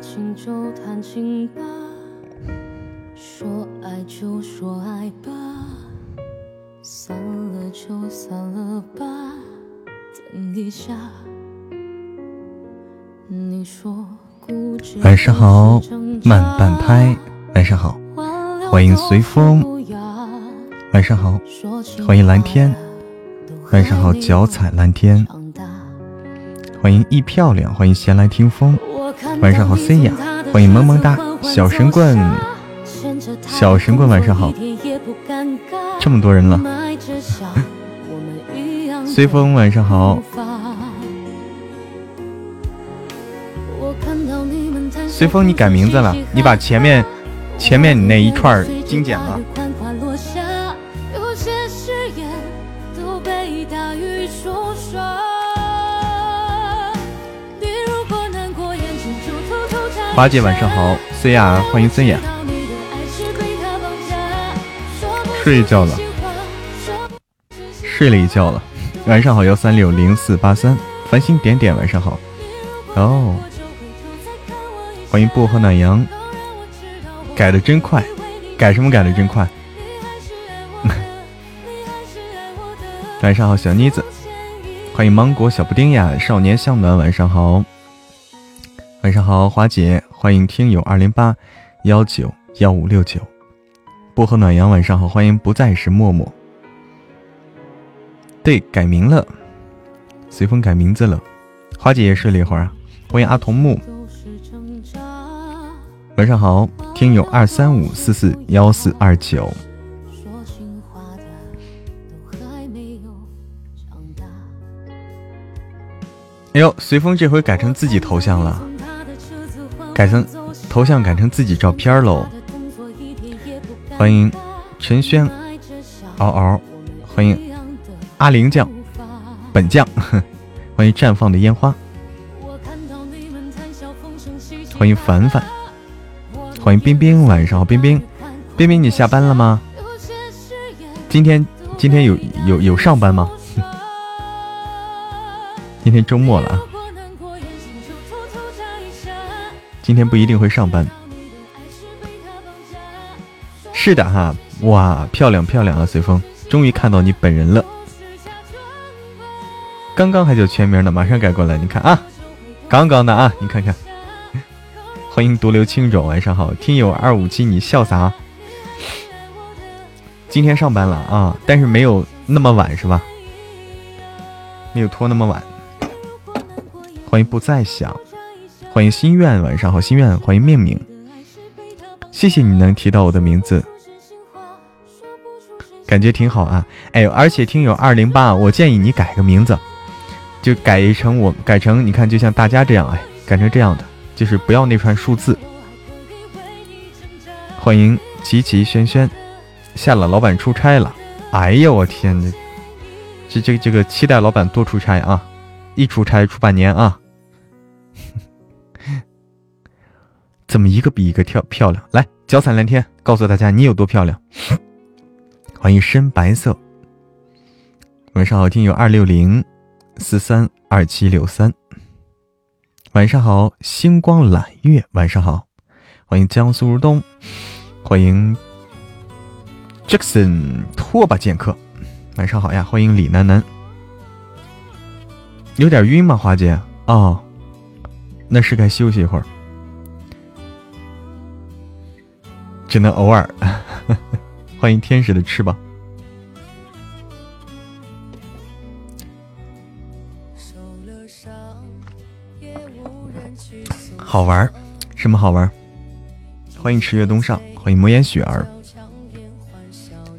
情就谈情吧，说爱就说爱吧，散了就散了吧。等一下，你说固执晚上好，慢半拍。晚上好，欢迎随风。晚上好，欢迎蓝天。晚上好，脚踩蓝天。欢迎一漂亮，欢迎闲来听风。晚上好，C 雅，欢迎萌萌哒，小神棍，小神棍，晚上好，这么多人了。随风，晚上好。随风，你改名字了，你把前面前面你那一串精简了。花姐晚上好，C 雅欢迎森雅，睡觉了，睡了一觉了，晚上好幺三六零四八三。繁星点点晚上好，哦，欢迎薄荷暖阳，改的真快，改什么改的真快，晚上好小妮子，欢迎芒果小布丁呀，少年向暖晚上好。晚上好，华姐，欢迎听友二零八幺九幺五六九，薄荷暖阳，晚上好，欢迎不再是默默。对，改名了，随风改名字了。花姐也睡了一会儿啊，欢迎阿童木。晚上好，听友二三五四四幺四二九。哎呦，随风这回改成自己头像了。改成头像改成自己照片喽！欢迎陈轩，嗷嗷，欢迎阿玲酱，本酱，欢迎绽放的烟花，欢迎凡凡，欢迎冰冰，晚上好，冰冰，冰冰你下班了吗？今天今天有有有上班吗？今天周末了啊。今天不一定会上班，是的哈，哇，漂亮漂亮啊！随风，终于看到你本人了，刚刚还叫全名呢，马上改过来，你看啊，刚刚的啊，你看看，欢迎独留青冢，晚上好，听友二五七，你笑啥？今天上班了啊，但是没有那么晚是吧？没有拖那么晚，欢迎不再想。欢迎心愿，晚上好，心愿，欢迎命名，谢谢你能提到我的名字，感觉挺好啊。哎，而且听友二零八，我建议你改个名字，就改成我改成你看，就像大家这样，哎，改成这样的，就是不要那串数字。欢迎琪琪轩轩，下了老板出差了，哎呀，我天呐，这这这个期待老板多出差啊，一出差出半年啊。怎么一个比一个漂漂亮？来，脚踩蓝天，告诉大家你有多漂亮。欢迎深白色。晚上好，听友二六零四三二七六三。晚上好，星光揽月。晚上好，欢迎江苏如东。欢迎 Jackson 拖把剑客。晚上好呀，欢迎李楠楠。有点晕吗，华姐？哦，那是该休息一会儿。只能偶尔。欢迎天使的翅膀。好玩？什么好玩？欢迎池月东上，欢迎魔岩雪儿。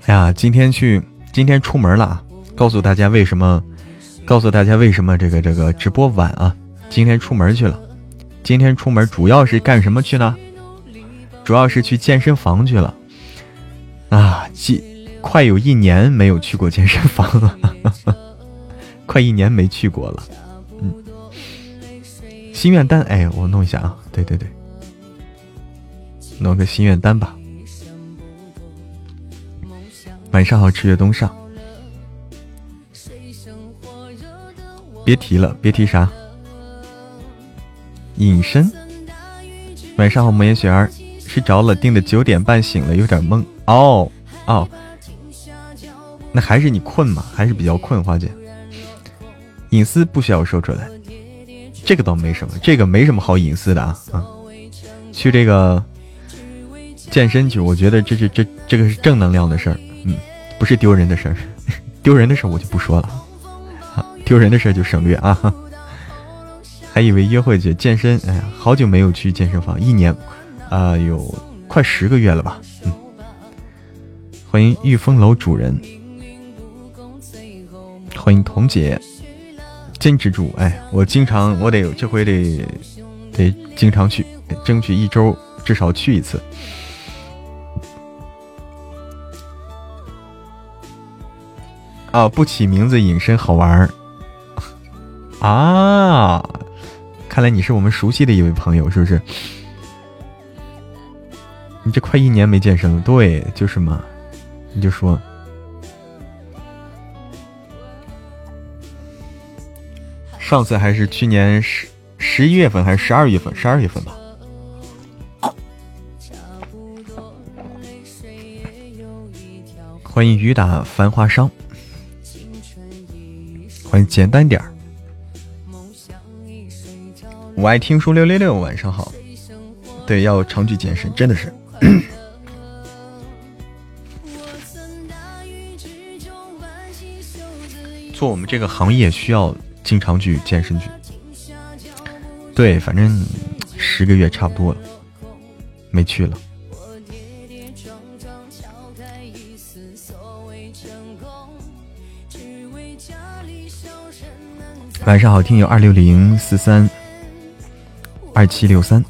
哎呀，今天去，今天出门了啊！告诉大家为什么？告诉大家为什么这个这个直播晚啊？今天出门去了。今天出门主要是干什么去呢？主要是去健身房去了，啊，几快有一年没有去过健身房了，快一年没去过了。嗯，心愿单，哎，我弄一下啊，对对对，弄个心愿单吧。晚上好，赤月东上，别提了，别提啥，隐身。晚上好，莫言雪儿，睡着了，定的九点半醒了，有点懵。哦哦，那还是你困吗？还是比较困，花姐。隐私不需要说出来，这个倒没什么，这个没什么好隐私的啊啊。去这个健身去，我觉得这是这这个是正能量的事儿，嗯，不是丢人的事儿，丢人的事儿我就不说了，丢人的事儿就省略啊。还以为约会去健身，哎呀，好久没有去健身房，一年啊有快十个月了吧，嗯。欢迎御风楼主人，欢迎彤姐，坚持住，哎，我经常我得这回得得经常去。争取一周至少去一次。啊，不起名字隐身好玩儿 啊！看来你是我们熟悉的一位朋友，是不是？你这快一年没健身了，对，就是嘛。你就说，上次还是去年十十一月份还是十二月份？十二月份吧。欢迎雨打繁华伤，欢迎简单点儿。我爱听书六六六，晚上好。对，要常去健身，真的是。做我们这个行业需要经常去健身去。对，反正十个月差不多了，没去了。晚上好，听友二六零四三二七六三，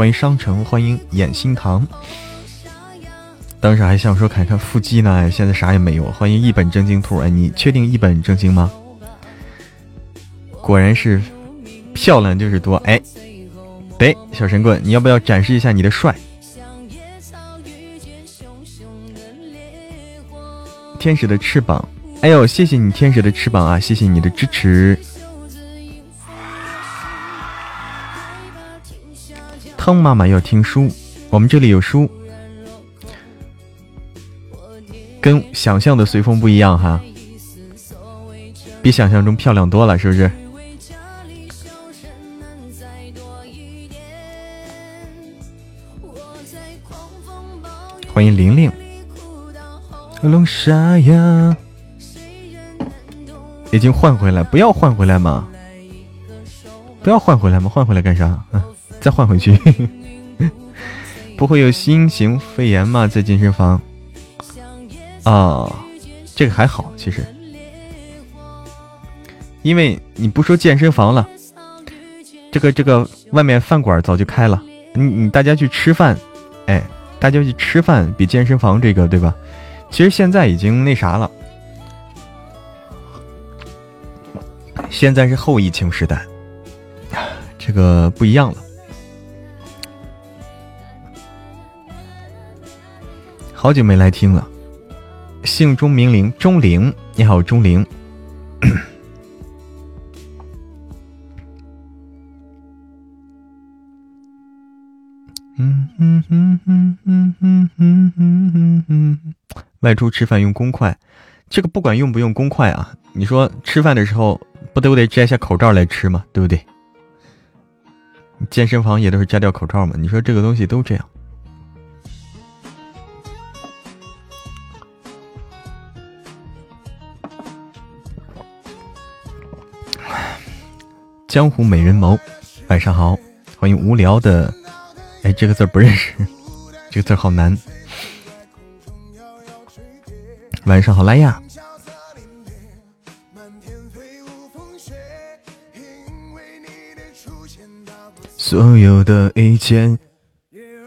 欢迎商城，欢迎眼心糖。当时还想说看看腹肌呢，现在啥也没有。欢迎一本正经兔，哎，你确定一本正经吗？果然是漂亮就是多，哎，对，小神棍，你要不要展示一下你的帅？天使的翅膀。哎呦，谢谢你天使的翅膀啊！谢谢你的支持。汤妈妈要听书，我们这里有书，跟想象的随风不一样哈，比想象中漂亮多了，是不是？欢迎玲玲，龙沙呀。已经换回来，不要换回来嘛！不要换回来嘛！换回来干啥？嗯，再换回去。不会有新型肺炎吗？在健身房？啊，这个还好，其实，因为你不说健身房了，这个这个外面饭馆早就开了。你你大家去吃饭，哎，大家去吃饭比健身房这个对吧？其实现在已经那啥了。现在是后疫情时代，这个不一样了。好久没来听了，姓钟名玲，钟玲，你好，钟玲。嗯嗯嗯嗯嗯嗯嗯嗯嗯，外出吃饭用公筷，这个不管用不用公筷啊，你说吃饭的时候。不都得摘下口罩来吃吗？对不对？健身房也都是摘掉口罩嘛。你说这个东西都这样。江湖美人眸，晚上好，欢迎无聊的。哎，这个字不认识，这个字好难。晚上好，拉亚。所有的一切，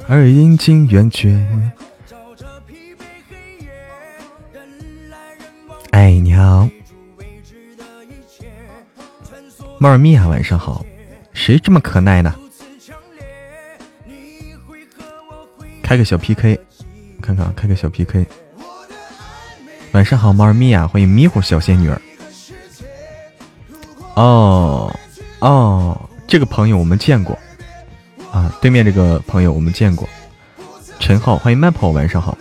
而阴晴圆缺。哎，你好，猫尔米娅，晚上好。谁这么可耐呢？开个小 PK，看看啊，开个小 PK。晚上好，猫尔米娅，欢迎迷糊小仙女儿。哦，哦，这个朋友我们见过。啊，对面这个朋友我们见过。陈浩，欢迎 Maple，晚上好。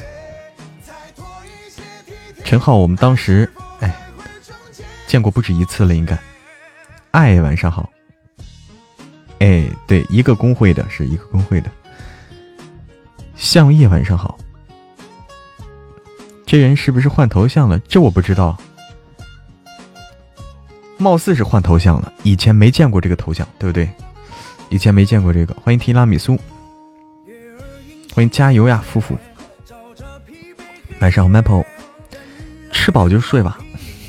陈浩，我们当时哎见过不止一次了，应该。爱，晚上好。哎，对，一个工会的是一个工会的。向叶，晚上好。这人是不是换头像了？这我不知道。貌似是换头像了，以前没见过这个头像，对不对？以前没见过这个。欢迎提拉米苏，欢迎加油呀，夫妇。晚上好，Maple。吃饱就睡吧。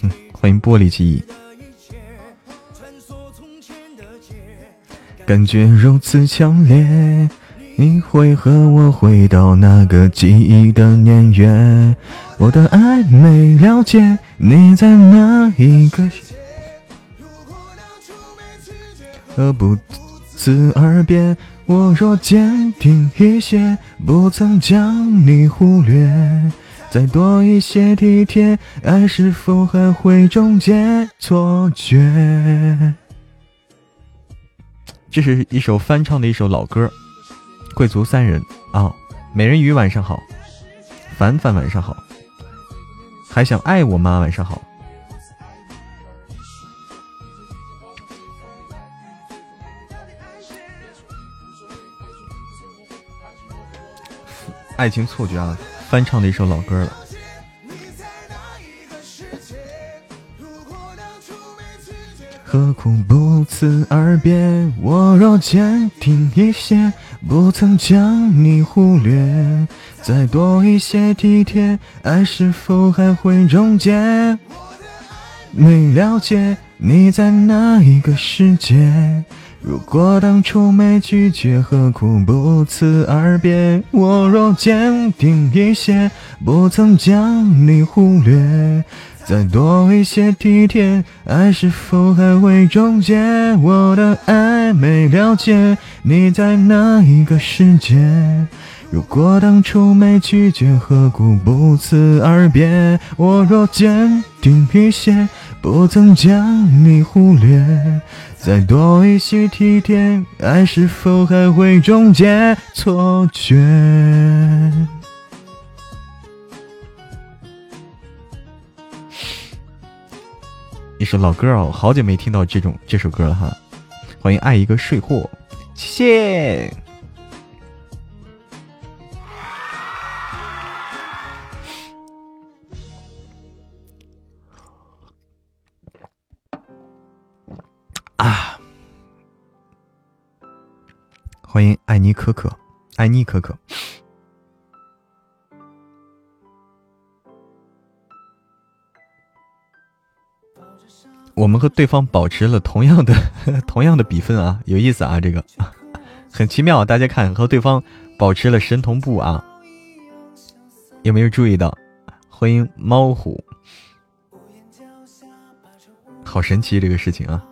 哼 欢迎玻璃记忆。感觉如此强烈，你会和我回到那个记忆的年月。我的爱没了解，你在哪一个？何不辞而别？我若坚定一些，不曾将你忽略，再多一些体贴，爱是否还会终结错觉？这是一首翻唱的一首老歌，《贵族三人》啊，美人鱼晚上好，凡凡晚上好，还想爱我吗？晚上好，爱情错觉啊，翻唱的一首老歌了。何苦不辞而别？我若坚定一些，不曾将你忽略，再多一些体贴，爱是否还会终结？没了解你在哪一个世界？如果当初没拒绝，何苦不辞而别？我若坚定一些，不曾将你忽略。再多一些体贴，爱是否还会终结？我的爱没了解，你在哪一个世界？如果当初没拒绝，何苦不辞而别？我若坚定一些，不曾将你忽略。再多一些体贴，爱是否还会终结错觉？一首老歌哦，好久没听到这种这首歌了哈。欢迎爱一个睡货，谢谢。欢迎爱妮可可，爱妮可可。我们和对方保持了同样的 同样的比分啊，有意思啊，这个 很奇妙。大家看，和对方保持了神同步啊，有没有注意到？欢迎猫虎，好神奇这个事情啊！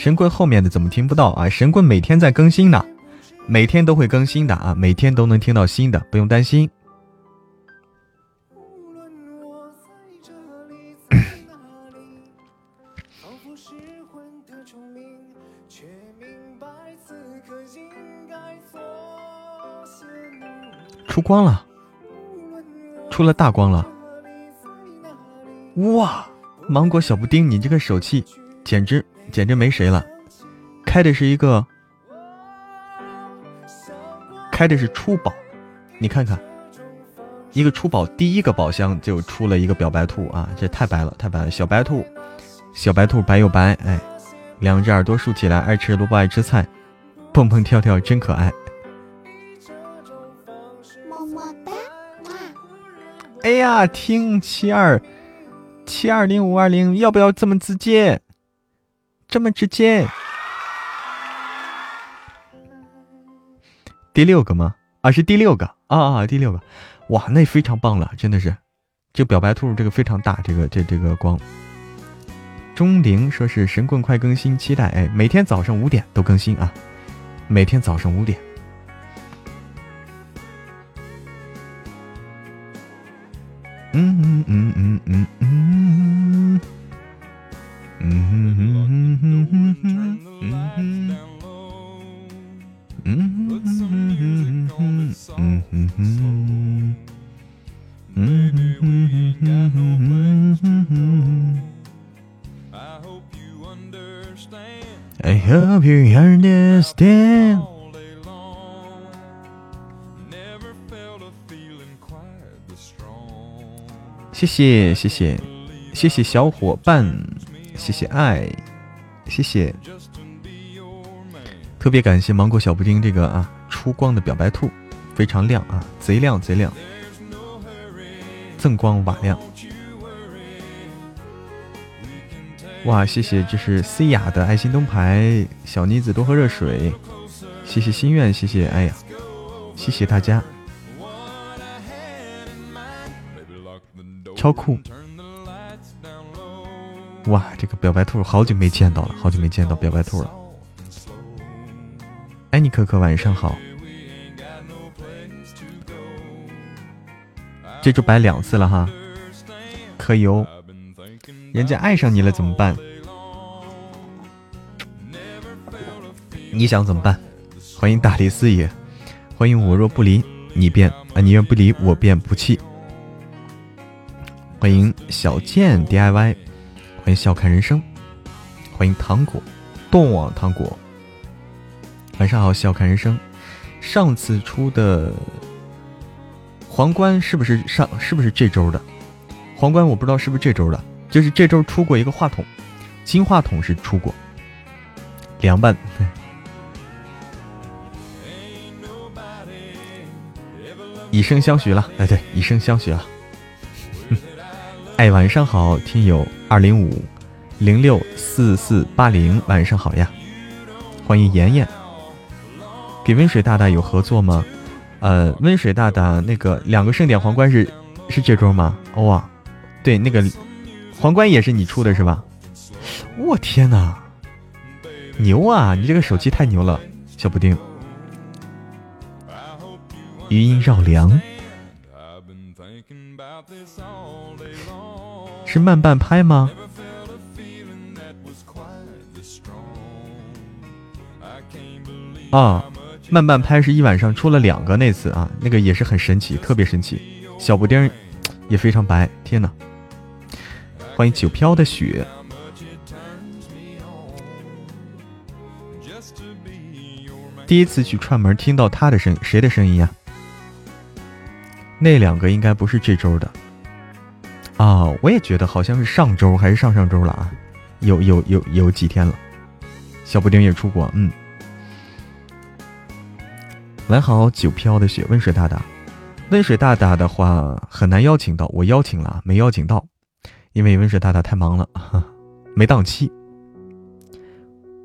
神棍后面的怎么听不到啊？神棍每天在更新呢，每天都会更新的啊，每天都能听到新的，不用担心。出光了，出了大光了！哇，芒果小布丁，你这个手气简直简直没谁了！开的是一个，开的是初宝，你看看，一个初宝，第一个宝箱就出了一个表白兔啊，这太白了，太白了！小白兔，小白兔白又白，哎，两只耳朵竖起来，爱吃萝卜爱吃菜，蹦蹦跳跳真可爱。么么哒哎呀，听七二七二零五二零，要不要这么直接？这么直接。第六个吗？啊是第六个。啊啊第六个。哇那非常棒了真的是。这表白兔这个非常大这个这这个光。钟灵说是神棍快更新期待。哎每天早上五点都更新啊。每天早上五点。嗯嗯嗯嗯嗯嗯 I hope you understand. 谢谢谢谢谢谢小伙伴，谢谢爱，谢谢，特别感谢芒果小布丁这个啊出光的表白兔，非常亮啊，贼亮贼亮，锃光瓦亮。哇，谢谢，这是 C 雅的爱心灯牌，小妮子多喝热水，谢谢心愿，谢谢，哎呀，谢谢大家，超酷！哇，这个表白兔好久没见到了，好久没见到表白兔了。哎，你可可晚上好，这周白两次了哈，可以哦。人家爱上你了怎么办？你想怎么办？欢迎大力四爷，欢迎我若不离你便啊，你若不离我便不弃。欢迎小贱 DIY，笑看人生，欢迎糖果，动网糖果。晚上好，笑看人生。上次出的皇冠是不是上？是不是这周的皇冠？我不知道是不是这周的。就是这周出过一个话筒，金话筒是出过，凉拌。以身相许了，哎，对，以身相许了。哎，晚上好，听友二零五零六四四八零，晚上好呀，欢迎妍妍。给温水大大有合作吗？呃，温水大大那个两个盛典皇冠是是这周吗？哇，对，那个。皇冠也是你出的是吧？我天哪，牛啊！你这个手气太牛了，小布丁。余音绕梁，是慢半拍吗？啊，慢半拍是一晚上出了两个那次啊，那个也是很神奇，特别神奇。小布丁也非常白，天哪！欢迎九飘的雪。第一次去串门，听到他的声，谁的声音呀？那两个应该不是这周的啊，我也觉得好像是上周还是上上周了啊，有有有有几天了。小布丁也出国，嗯。来好，九飘的雪，温水大大，温水大大的话很难邀请到，我邀请了，没邀请到。因为温水大大太忙了，没档期。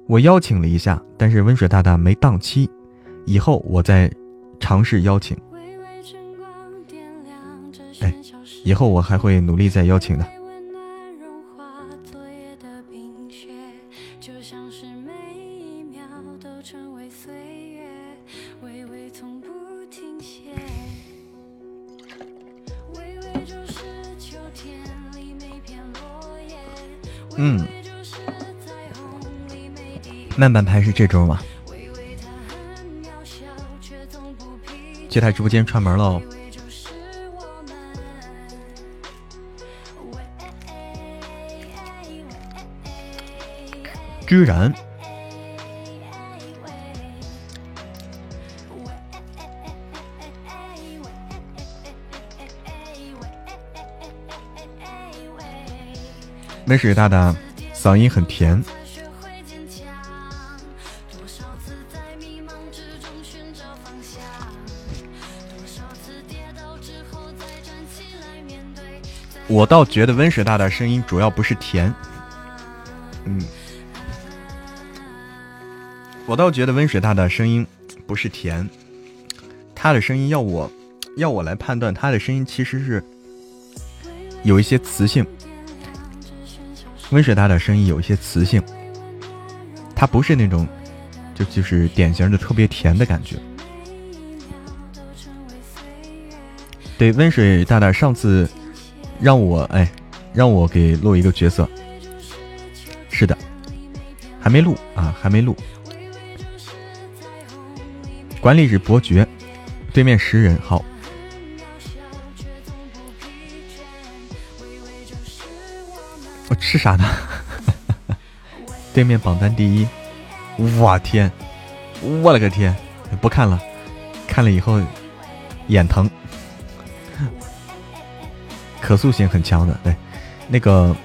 我邀请了一下，但是温水大大没档期，以后我再尝试邀请。哎，以后我还会努力再邀请的。嗯，慢半拍是这周吗？去他直播间串门喽！居然。温水大大嗓音很甜。我倒觉得温水大大声音主要不是甜，嗯，我倒觉得温水大大声音不是甜，他的声音要我要我来判断，他的声音其实是有一些磁性。温水大大声音有一些磁性，它不是那种，就就是典型的特别甜的感觉。对，温水大大上次让我哎，让我给录一个角色，是的，还没录啊，还没录。管理是伯爵，对面十人，好。我吃啥呢？对面榜单第一，我天，我勒个天！不看了，看了以后眼疼。可塑性很强的，对，那个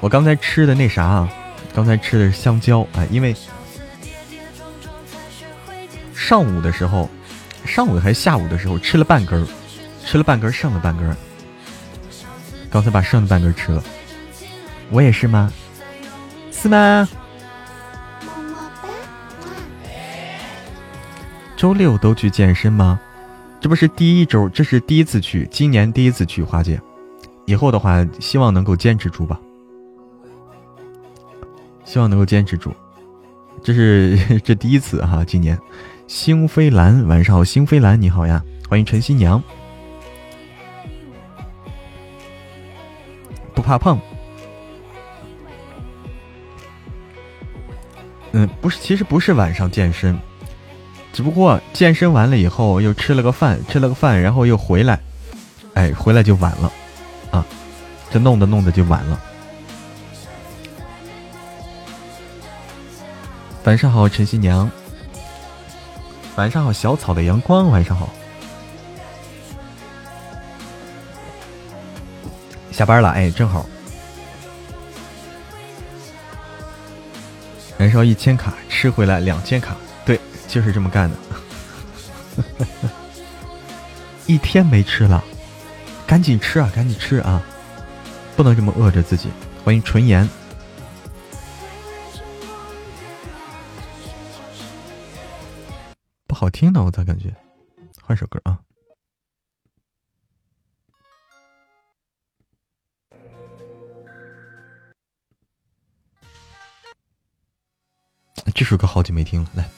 我刚才吃的那啥啊，刚才吃的是香蕉啊，因为上午的时候，上午还是下午的时候吃了半根儿，吃了半根儿剩了半根儿，刚才把剩的半根吃了。我也是吗？是吗？周六都去健身吗？这不是第一周，这是第一次去，今年第一次去花姐。以后的话，希望能够坚持住吧。希望能够坚持住，这是 这第一次哈，今年。星飞兰，晚上好，星飞兰你好呀，欢迎陈新娘。不怕胖。嗯，不是，其实不是晚上健身，只不过健身完了以后又吃了个饭，吃了个饭，然后又回来，哎，回来就晚了，啊，这弄的弄的就晚了。晚上好，陈新娘。晚上好，小草的阳光。晚上好。下班了，哎，正好。燃烧一千卡，吃回来两千卡，对，就是这么干的。一天没吃了，赶紧吃啊，赶紧吃啊，不能这么饿着自己。欢迎纯颜，不好听的，我咋感觉？换首歌啊。这首歌好久没听了，来，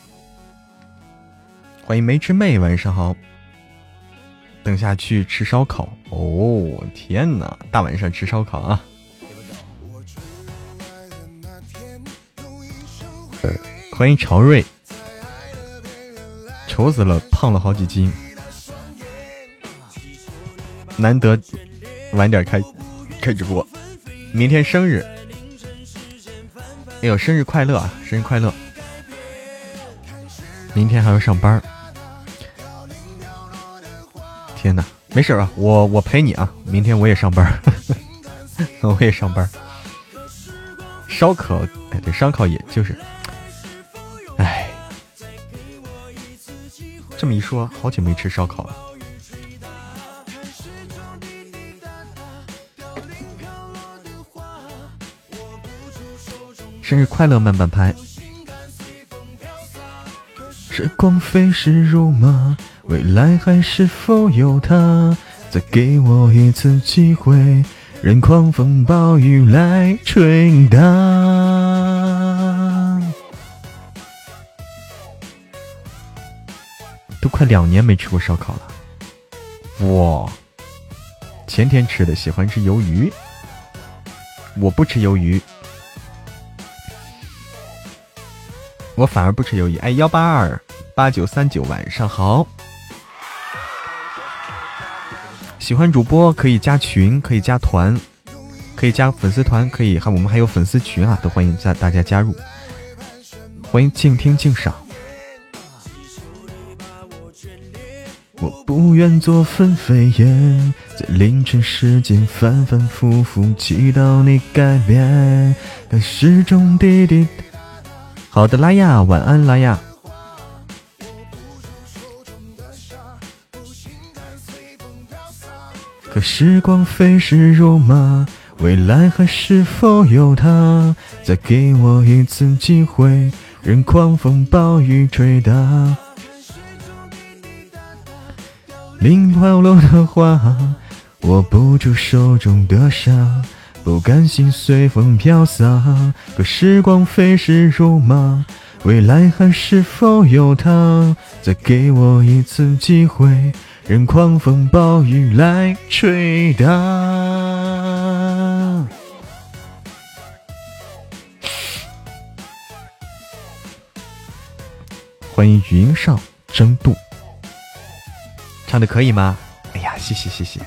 欢迎梅之妹，晚上好。等下去吃烧烤哦！天哪，大晚上吃烧烤啊！欢迎朝瑞，愁死了，胖了好几斤，难得晚点开开直播，明天生日。哎呦，生日快乐啊！生日快乐！明天还要上班天哪，没事啊，我我陪你啊！明天我也上班 我也上班烧烤，哎，对，烧烤也就是，这么一说，好久没吃烧烤了。生日快乐，慢半拍。时光飞逝如马，未来还是否有他？再给我一次机会，任狂风暴雨来吹打。两年没吃过烧烤了，哇！前天吃的，喜欢吃鱿鱼。我不吃鱿鱼。我反而不吃鱿鱼。哎，幺八二八九三九，晚上好。喜欢主播可以加群，可以加团，可以加粉丝团，可以还我们还有粉丝群啊，都欢迎加大家加入。欢迎静听静赏。我不愿做分飞燕，在凌晨时间反反复复祈祷你改变，可始终滴滴。好的，拉雅，晚安，拉亚。可时光飞逝如马，未来还是否有他？再给我一次机会，任狂风暴雨吹打。零飘落的花，握不住手中的沙。不甘心随风飘洒，可时光飞逝如马，未来还是否有他？再给我一次机会，任狂风暴雨来吹打。欢迎云上争渡，唱的可以吗？哎呀，谢谢谢谢。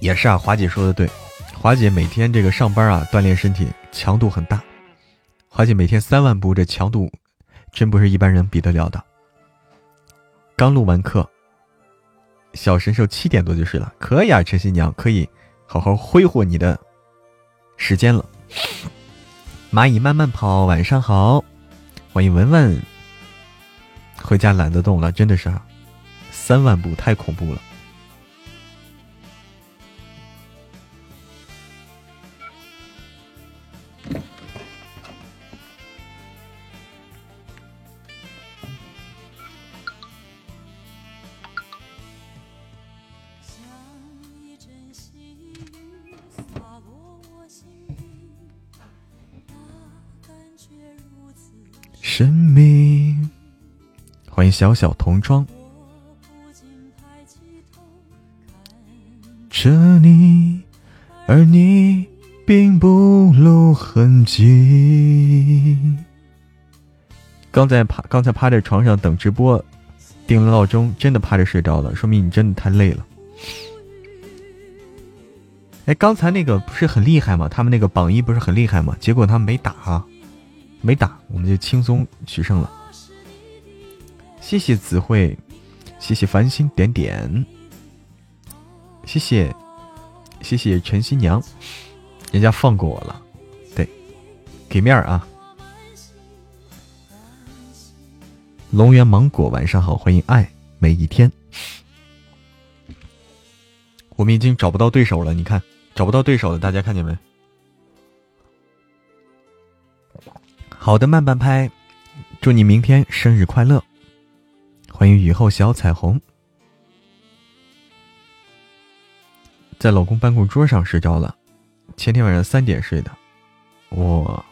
也是啊，华姐说的对，华姐每天这个上班啊，锻炼身体强度很大。华姐每天三万步，这强度真不是一般人比得了的。刚录完课，小神兽七点多就睡了，可以啊，陈新娘可以好好挥霍你的时间了。蚂蚁慢慢跑，晚上好，欢迎文文。回家懒得动了，真的是，三万步太恐怖了。生命，欢迎小小童装。着你，而你并不露痕迹。刚在趴，刚才趴在床上等直播，定了闹钟，真的趴着睡着了，说明你真的太累了。哎，刚才那个不是很厉害吗？他们那个榜一不是很厉害吗？结果他们没打。没打，我们就轻松取胜了。谢谢子慧，谢谢繁星点点，谢谢谢谢陈新娘，人家放过我了，对，给面儿啊！龙源芒果，晚上好，欢迎爱每一天。我们已经找不到对手了，你看，找不到对手了，大家看见没？好的，慢半拍，祝你明天生日快乐！欢迎雨后小彩虹，在老公办公桌上睡着了，前天晚上三点睡的，哇！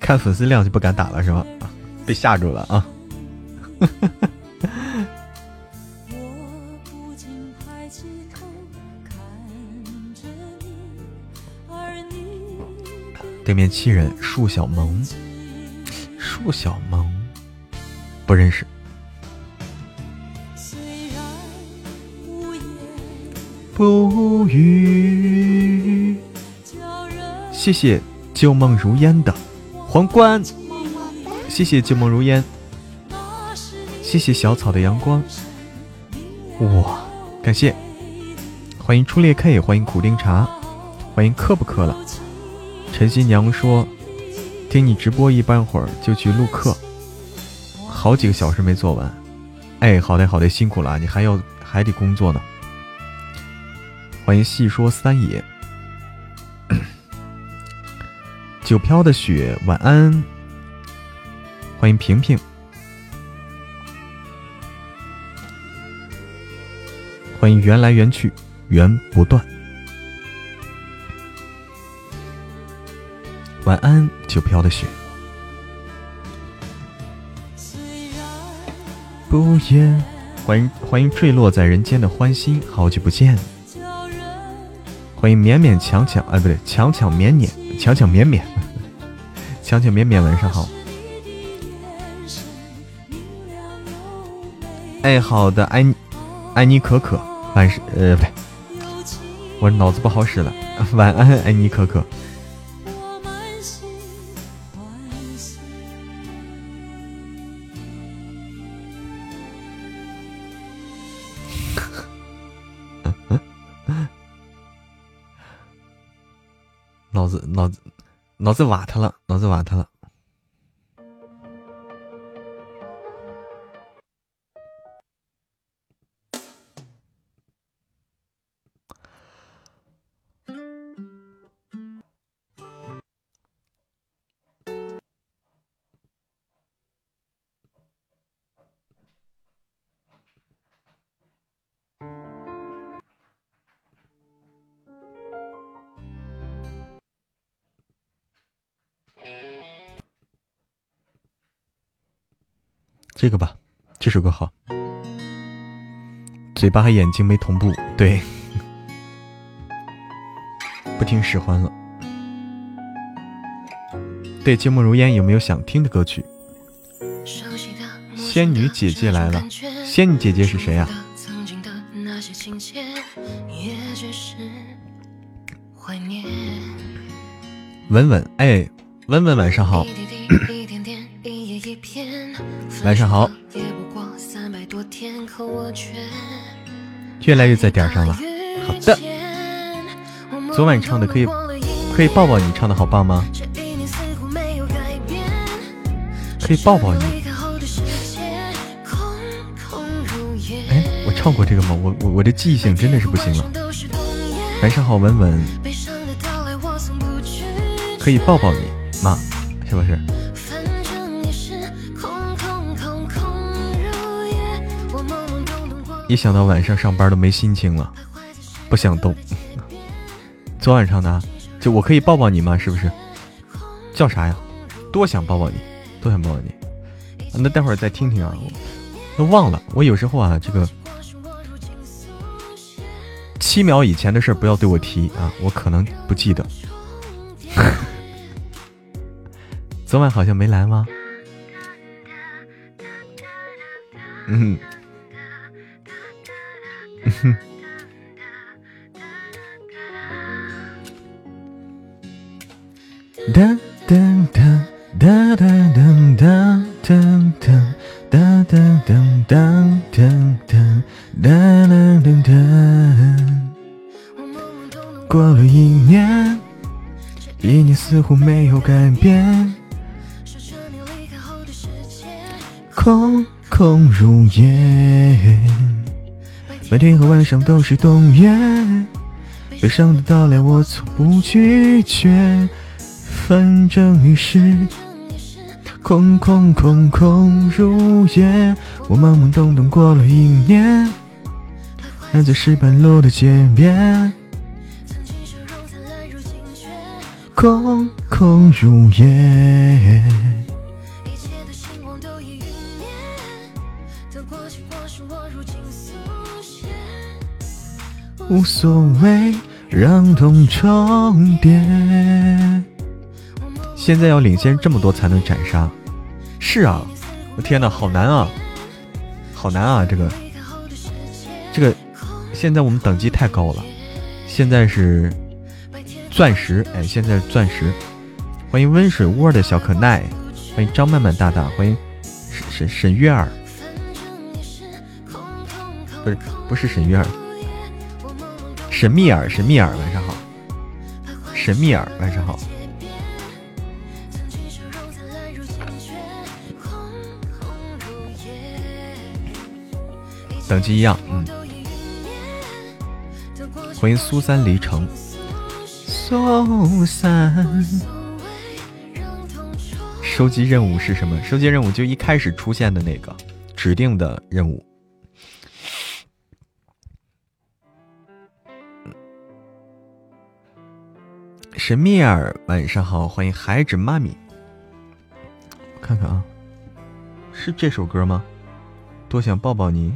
看粉丝量就不敢打了是吧？被吓住了啊！对面七人，树小萌，树小萌，不认识。不语。谢谢旧梦如烟的皇冠，谢谢旧梦如烟，谢谢小草的阳光。哇，感谢，欢迎初恋 K，欢迎苦丁茶，欢迎磕不磕了。陈新娘说：“听你直播一半会儿就去录课，好几个小时没做完。哎，好的好的，辛苦了，你还要还得工作呢。”欢迎细说三爷，九飘的雪，晚安。欢迎平平，欢迎缘来缘去，缘不断。晚安，就飘的雪。不言，欢迎欢迎坠落在人间的欢心，好久不见。欢迎勉勉强强，哎，不对，强强勉勉，强强勉勉，强强勉勉，晚上好。哎好的安安妮可可，晚上呃不对，我脑子不好使了。晚安，安妮可可。脑子瓦特了，脑子瓦特了。这个吧，这首歌好。嘴巴和眼睛没同步，对，不听使唤了。对，芥末如烟有没有想听的歌曲？仙女姐姐来了，仙女姐姐是谁呀？文文，哎，文文晚上好，晚上好，越来越在点上了。好的，昨晚唱的可以，可以抱抱你，唱的好棒吗？可以抱抱你。哎，我唱过这个吗？我我我这记性真的是不行了。晚上好，文文。可以抱抱你吗？是不是？一想到晚上上班都没心情了，不想动。昨晚上的，就我可以抱抱你吗？是不是？叫啥呀？多想抱抱你，多想抱抱你。那待会儿再听听啊，都忘了。我有时候啊，这个七秒以前的事儿不要对我提啊，我可能不记得。昨晚好像没来吗？嗯，哼，哒哒哒哒哒哒哒哒哒哒哒哒哒哒哒哒哒。过了一年，一年似乎没有改变。空空如也，白天和晚上都是冬夜。悲伤的到来我从不拒绝，反正你是空空空空如也。我懵懵懂懂过了一年，站在石板路的街边，空空如也。无所谓，让痛重叠。现在要领先这么多才能斩杀，是啊，我天哪，好难啊，好难啊！这个，这个，现在我们等级太高了，现在是钻石，哎，现在是钻石。欢迎温水窝的小可耐，欢迎张曼曼大大，欢迎沈沈沈月儿，不是不是沈月儿。神秘尔，神秘尔，晚上好。神秘尔，晚上好。等级一样，嗯。欢迎苏三离城。苏三。收集任务是什么？收集任务就一开始出现的那个指定的任务。神秘儿，晚上好，欢迎孩子妈咪。看看啊，是这首歌吗？多想抱抱你。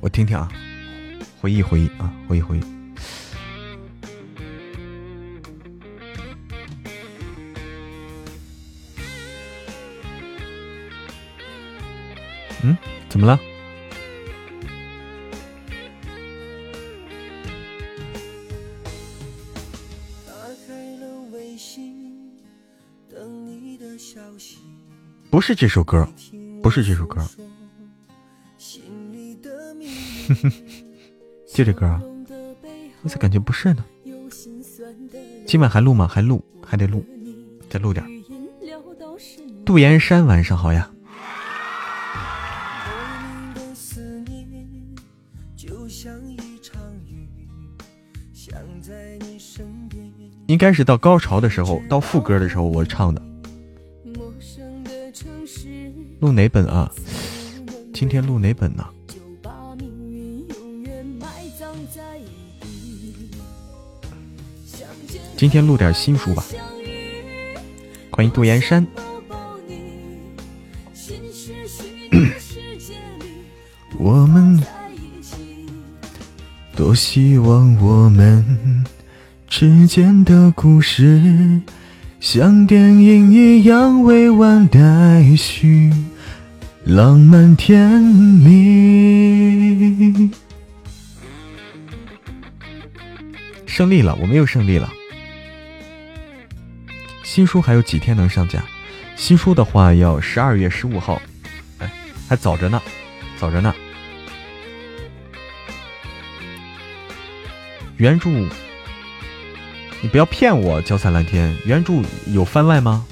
我听听啊，回忆回忆啊，回忆回忆。嗯，怎么了？不是这首歌，不是这首歌，就这歌啊！我咋感觉不是呢？今晚还录吗？还录，还得录，再录点。杜岩山，晚上好呀！应该是到高潮的时候，到副歌的时候，我唱的。录哪本啊？今天录哪本呢？今天录点新书吧。欢迎杜岩山。我们多希望我们之间的故事像电影一样委婉待续，浪漫甜蜜。胜利了，我们又胜利了。新书还有几天能上架？新书的话要十二月十五号，哎，还早着呢，早着呢。原著，你不要骗我，脚踩蓝天。原著有番外吗？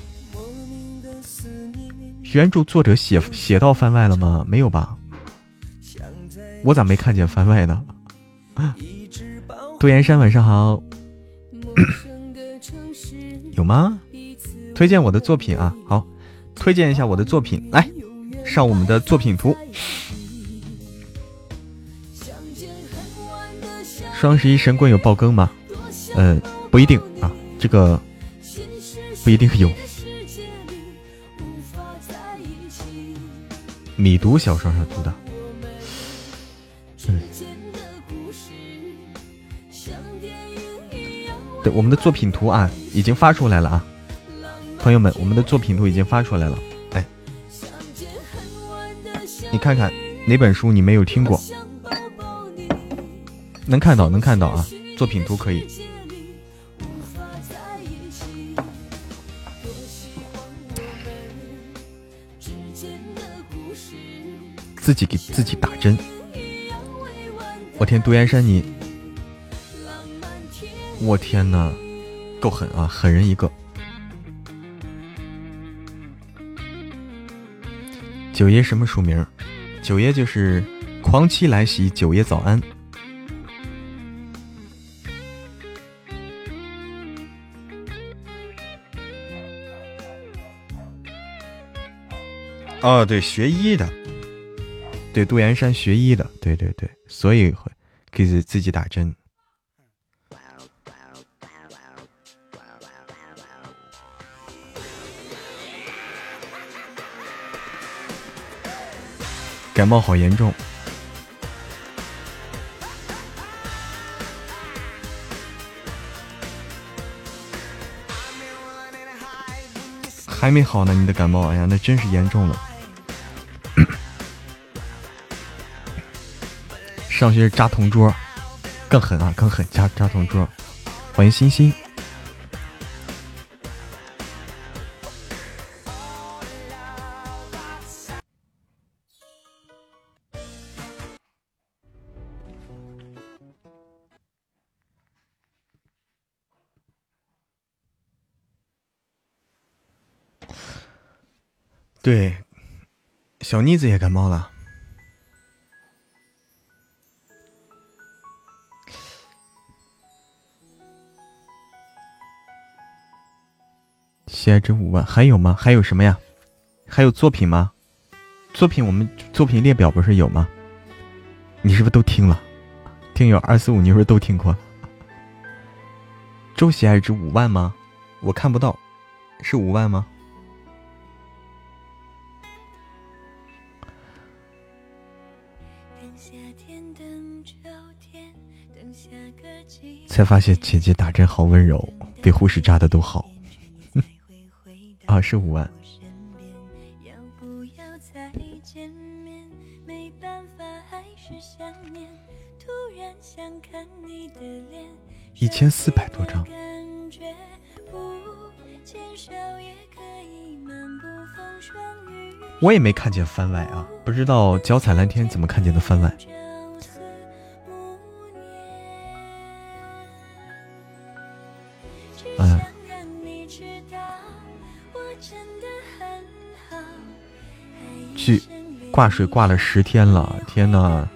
原著作者写写到番外了吗？没有吧？我咋没看见番外呢？杜岩山，晚上好。有吗？推荐我的作品啊！好，推荐一下我的作品，来上我们的作品图。双十一神棍有爆更吗？嗯，不一定啊，这个不一定有。米读小说上读的。嗯。对，我们的作品图啊，已经发出来了啊，朋友们，我们的作品图已经发出来了。哎，你看看哪本书你没有听过？能看到，能看到啊！作品图可以，自己给自己打针。我天，杜岩山你，我天呐，够狠啊，狠人一个！九爷什么书名？九爷就是狂妻来袭，九爷早安。哦，对，学医的，对，杜岩山学医的，对对对，所以会给自自己打针。感冒好严重，还没好呢，你的感冒，哎呀，那真是严重了。上学扎同桌，更狠啊，更狠！扎扎同桌，欢迎欣欣。对，小妮子也感冒了。喜爱值五万，还有吗？还有什么呀？还有作品吗？作品我们作品列表不是有吗？你是不是都听了？听友二四五，你是不是都听过？周喜爱值五万吗？我看不到，是五万吗？才发现姐姐打针好温柔，比护士扎的都好。啊，十五万。一千四百多张。我也没看见番外啊，不知道脚踩蓝天怎么看见的番外。挂水挂了十天了，天呐，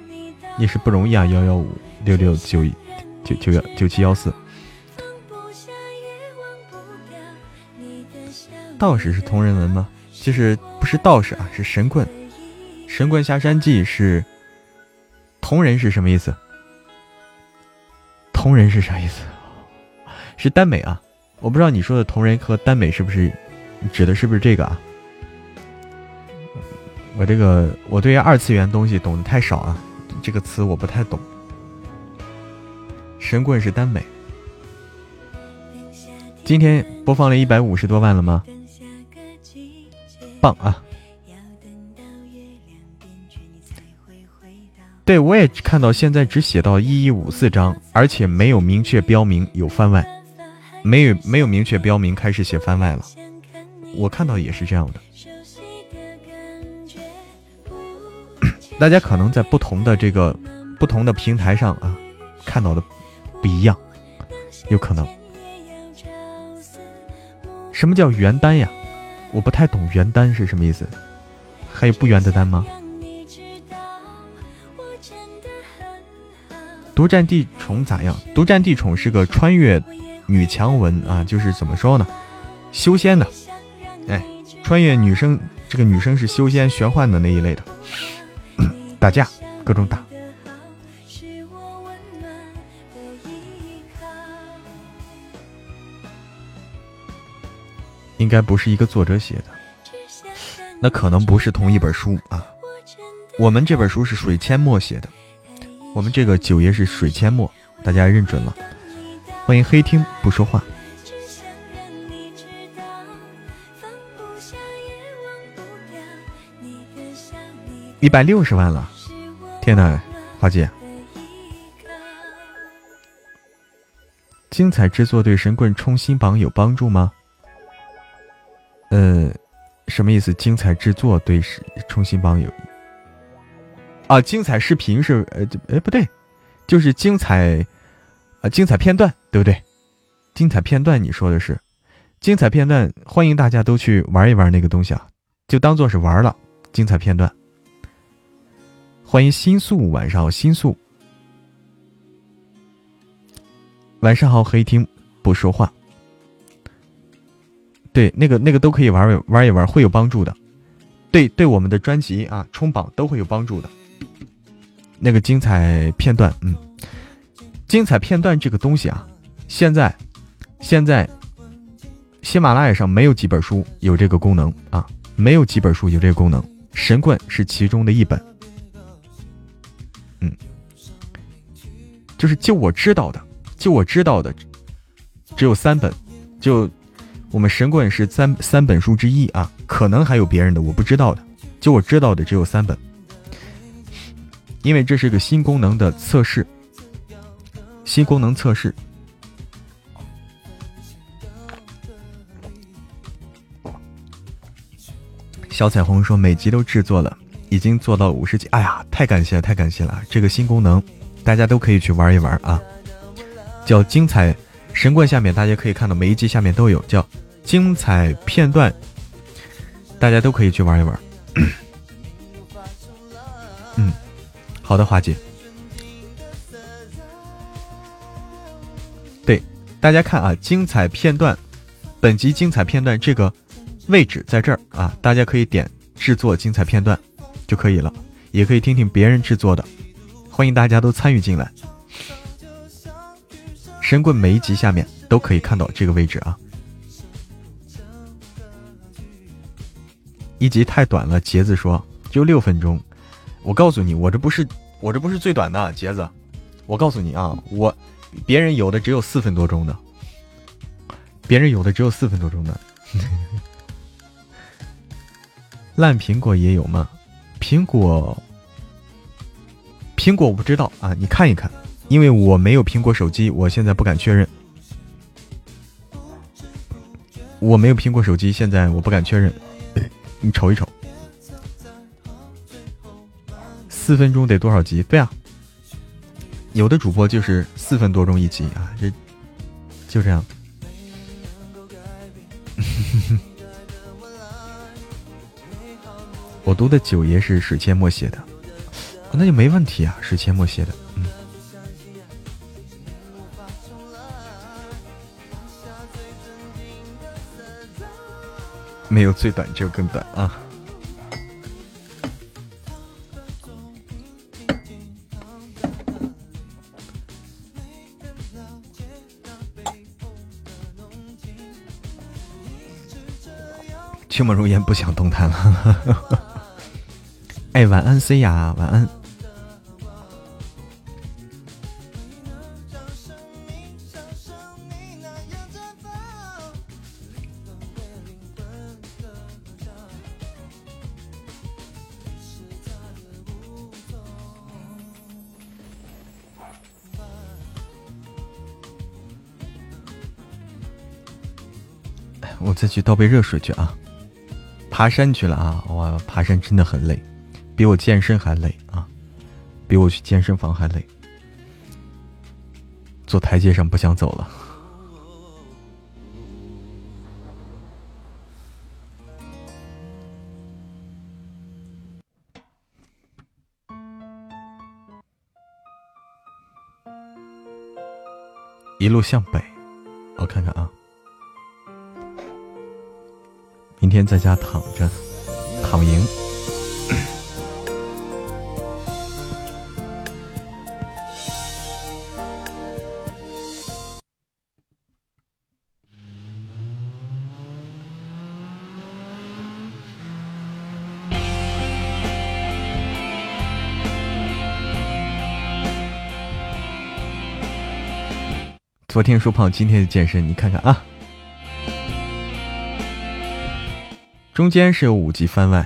也是不容易啊！幺幺五六六九九九幺九七幺四，道士是同人文吗？其实不是道士啊，是神棍。神棍下山记是同人是什么意思？同人是啥意思？是耽美啊！我不知道你说的同人和耽美是不是指的是不是这个啊？我这个我对于二次元东西懂得太少啊，这个词我不太懂。神棍是耽美。今天播放了一百五十多万了吗？棒啊！对，我也看到现在只写到一一五四章，而且没有明确标明有番外，没有没有明确标明开始写番外了。我看到也是这样的。大家可能在不同的这个不同的平台上啊，看到的不一样，有可能。什么叫原单呀？我不太懂原单是什么意思，还有不原的单吗？独占地宠咋样？独占地宠是个穿越女强文啊，就是怎么说呢？修仙的，哎，穿越女生，这个女生是修仙玄幻的那一类的，打架各种打。应该不是一个作者写的，那可能不是同一本书啊。我们这本书是水阡陌写的。我们这个九爷是水阡陌，大家认准了。欢迎黑听不说话。一百六十万了，天哪，花姐！精彩制作对神棍冲新榜有帮助吗？呃，什么意思？精彩制作对冲新榜有？啊，精彩视频是呃，哎不对，就是精彩，啊精彩片段对不对？精彩片段你说的是，精彩片段，欢迎大家都去玩一玩那个东西啊，就当做是玩了。精彩片段，欢迎新宿，晚上好，新宿，晚上好，黑听不说话。对，那个那个都可以玩玩玩一玩，会有帮助的。对对，我们的专辑啊冲榜都会有帮助的。那个精彩片段，嗯，精彩片段这个东西啊，现在，现在，喜马拉雅上没有几本书有这个功能啊，没有几本书有这个功能，神棍是其中的一本，就是就我知道的，就我知道的，只有三本，就我们神棍是三三本书之一啊，可能还有别人的我不知道的，就我知道的只有三本。因为这是个新功能的测试，新功能测试。小彩虹说每集都制作了，已经做到五十集。哎呀，太感谢了，太感谢了！这个新功能，大家都可以去玩一玩啊，叫精彩神棍。下面大家可以看到每一集下面都有叫精彩片段，大家都可以去玩一玩。嗯。好的，华姐。对，大家看啊，精彩片段，本集精彩片段这个位置在这儿啊，大家可以点制作精彩片段就可以了，也可以听听别人制作的，欢迎大家都参与进来。神棍每一集下面都可以看到这个位置啊。一集太短了，杰子说就六分钟。我告诉你，我这不是我这不是最短的杰子，我告诉你啊，我别人有的只有四分多钟的，别人有的只有四分多钟的，烂苹果也有吗？苹果苹果我不知道啊，你看一看，因为我没有苹果手机，我现在不敢确认，我没有苹果手机，现在我不敢确认，你瞅一瞅。四分钟得多少集？对啊，有的主播就是四分多钟一集啊，这就这样。我读的九爷是水阡陌写的，那就没问题啊，是阡陌写的，嗯，没有最短，只有更短啊。秋梦如烟，不想动弹了。哎，晚安，C 呀，晚安。我再去倒杯热水去啊！爬山去了啊！哇，爬山真的很累，比我健身还累啊！比我去健身房还累，坐台阶上不想走了。一路向北，我看看啊。明天在家躺着，躺赢。昨天说胖，今天就健身，你看看啊。中间是有五集番外，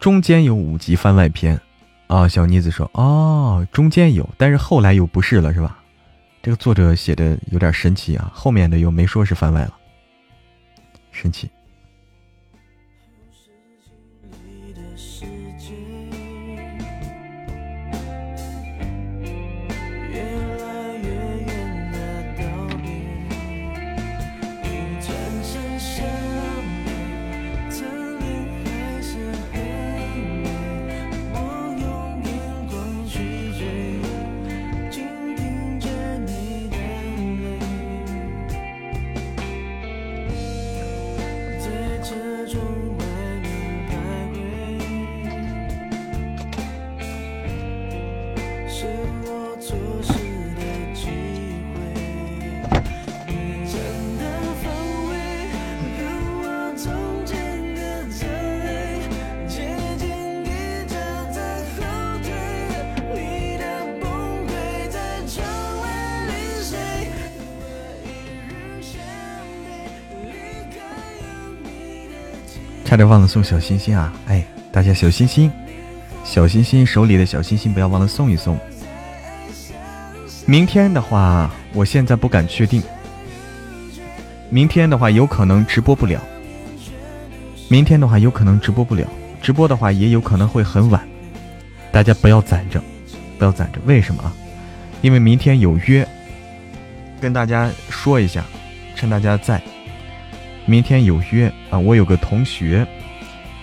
中间有五集番外篇，啊，小妮子说，哦，中间有，但是后来又不是了，是吧？这个作者写的有点神奇啊，后面的又没说是番外了，神奇。差点忘了送小心心啊！哎，大家小心心，小心心手里的小心心不要忘了送一送。明天的话，我现在不敢确定。明天的话，有可能直播不了。明天的话，有可能直播不了。直播的话，也有可能会很晚。大家不要攒着，不要攒着。为什么啊？因为明天有约，跟大家说一下，趁大家在。明天有约啊！我有个同学，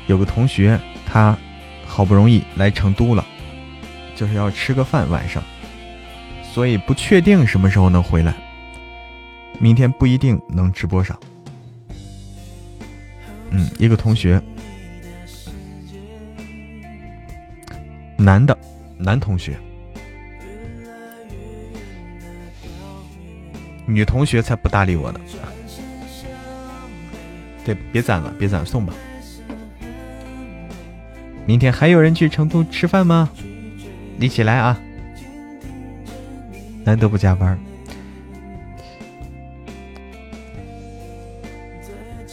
有个同学，他好不容易来成都了，就是要吃个饭晚上，所以不确定什么时候能回来。明天不一定能直播上。嗯，一个同学，男的，男同学，女同学才不搭理我呢。对，别攒了，别攒，送吧。明天还有人去成都吃饭吗？一起来啊！难得不加班，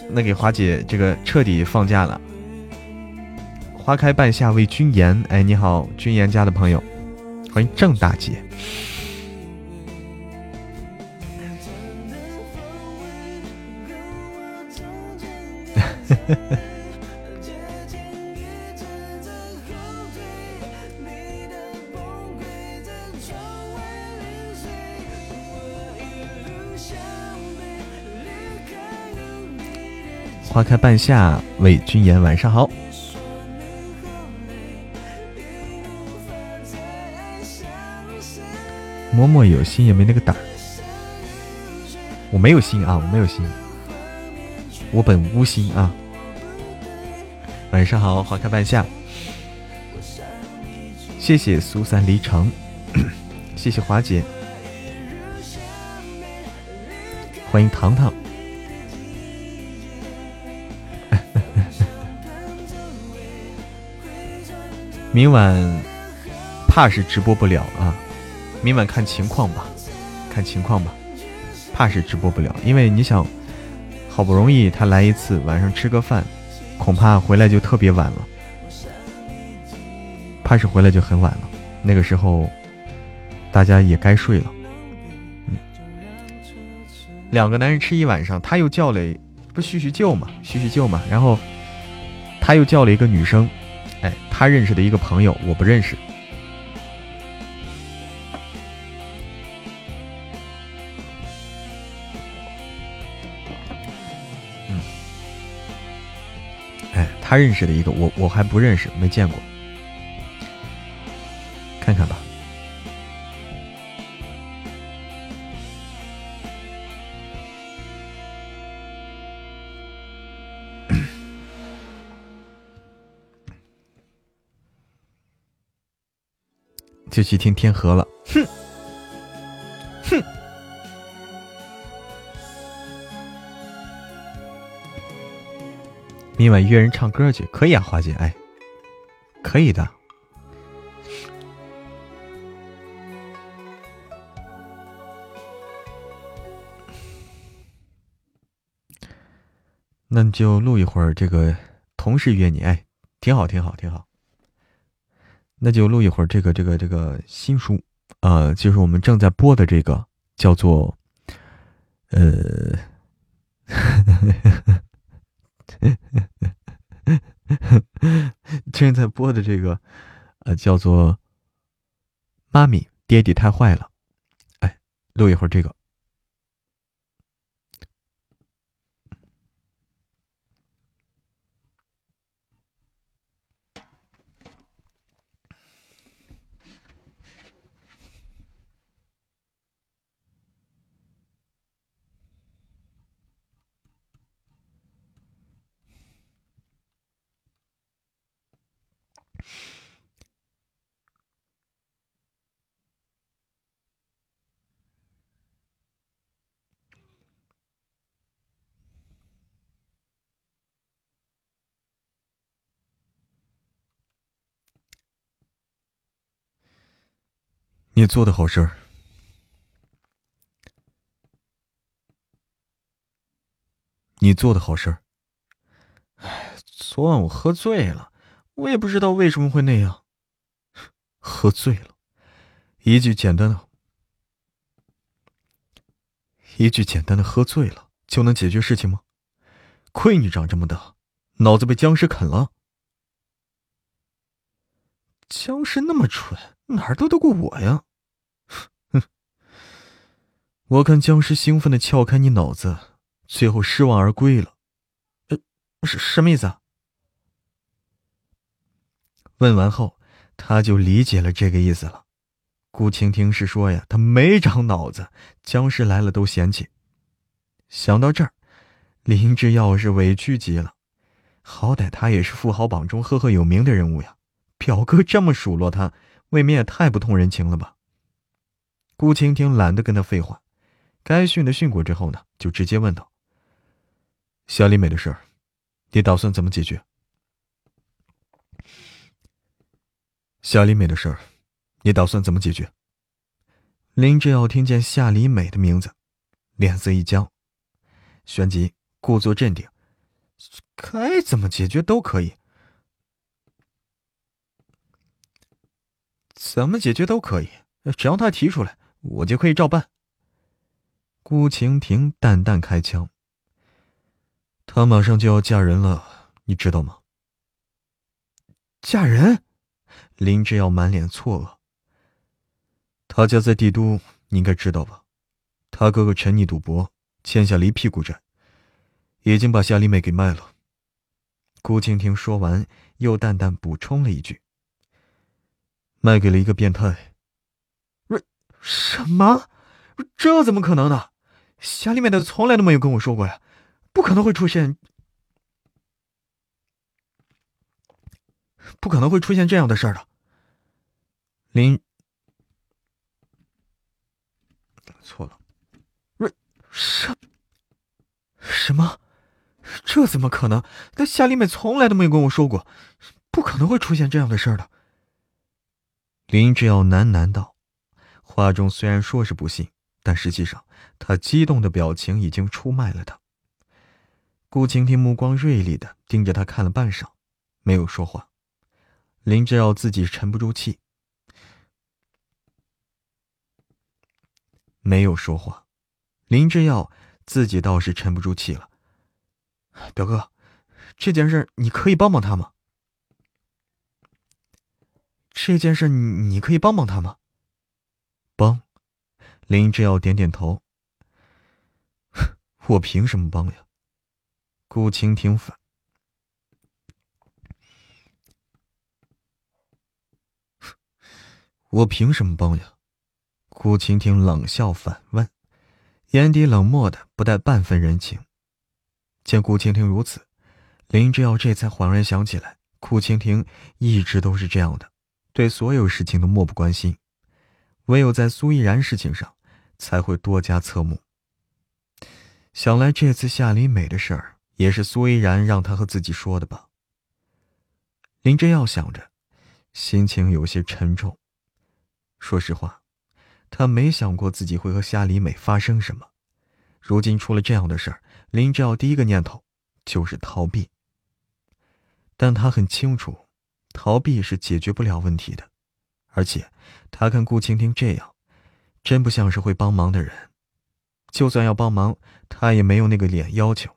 那给华姐这个彻底放假了。花开半夏为君颜，哎，你好，君颜家的朋友，欢迎郑大姐。花开半夏魏君言，晚上好。默默有心也没那个胆儿，我没有心啊，我没有心，我本无心啊。晚上好，花开半夏。谢谢苏三离城，谢谢华姐，欢迎糖糖。明晚怕是直播不了啊，明晚看情况吧，看情况吧，怕是直播不了，因为你想，好不容易他来一次，晚上吃个饭。恐怕回来就特别晚了，怕是回来就很晚了。那个时候，大家也该睡了。两个男人吃一晚上，他又叫了，不叙叙旧嘛，叙叙旧嘛。然后他又叫了一个女生，哎，他认识的一个朋友，我不认识。他认识的一个，我我还不认识，没见过。看看吧。就去听天河了，哼，哼。明晚约人唱歌去，可以啊，花姐，哎，可以的。那就录一会儿这个，同事约你，哎，挺好，挺好，挺好。那就录一会儿这个这个这个新书，呃，就是我们正在播的这个叫做，呃，呵呵呵 正在播的这个，呃，叫做《妈咪爹地太坏了》，哎，录一会儿这个。你做的好事儿，你做的好事儿。哎，昨晚我喝醉了，我也不知道为什么会那样。喝醉了，一句简单的，一句简单的喝醉了就能解决事情吗？亏你长这么大，脑子被僵尸啃了。僵尸那么蠢，哪儿斗得过我呀？我看僵尸兴奋的撬开你脑子，最后失望而归了。呃，什什么意思啊？问完后，他就理解了这个意思了。顾蜻蜓是说呀，他没长脑子，僵尸来了都嫌弃。想到这儿，林志耀是委屈极了。好歹他也是富豪榜中赫赫有名的人物呀，表哥这么数落他，未免也太不通人情了吧？顾蜻蜓懒得跟他废话。该训的训过之后呢，就直接问道：“夏丽美的事儿，你打算怎么解决？”夏丽美的事儿，你打算怎么解决？林志耀听见夏丽美的名字，脸色一僵，旋即故作镇定：“该怎么解决都可以，怎么解决都可以，只要他提出来，我就可以照办。”顾晴婷淡淡开腔：“她马上就要嫁人了，你知道吗？”嫁人？林志耀满脸错愕。他家在帝都，你应该知道吧？他哥哥沉溺赌博，欠下了一屁股债，已经把夏丽妹给卖了。顾晴婷说完，又淡淡补充了一句：“卖给了一个变态。”什么？这怎么可能呢？夏丽美的从来都没有跟我说过呀，不可能会出现，不可能会出现这样的事儿的。林，错了，瑞什什么？这怎么可能？夏丽美从来都没有跟我说过，不可能会出现这样的事儿的。林志耀喃喃道，话中虽然说是不信，但实际上。他激动的表情已经出卖了他。顾蜻蜓目光锐利的盯着他看了半晌，没有说话。林之耀自己沉不住气，没有说话。林之耀自己倒是沉不住气了。表哥，这件事你可以帮帮他吗？这件事你你可以帮帮他吗？帮？林之耀点点头。我凭什么帮呀？顾蜻蜓反。我凭什么帮呀？顾蜻蜓冷笑反问，眼底冷漠的不带半分人情。见顾蜻蜓如此，林之耀这才恍然想起来，顾蜻蜓一直都是这样的，对所有事情都漠不关心，唯有在苏依然事情上才会多加侧目。想来这次夏里美的事儿也是苏依然让他和自己说的吧？林之耀想着，心情有些沉重。说实话，他没想过自己会和夏里美发生什么。如今出了这样的事儿，林之耀第一个念头就是逃避。但他很清楚，逃避是解决不了问题的。而且，他看顾青青这样，真不像是会帮忙的人。就算要帮忙，他也没有那个脸要求。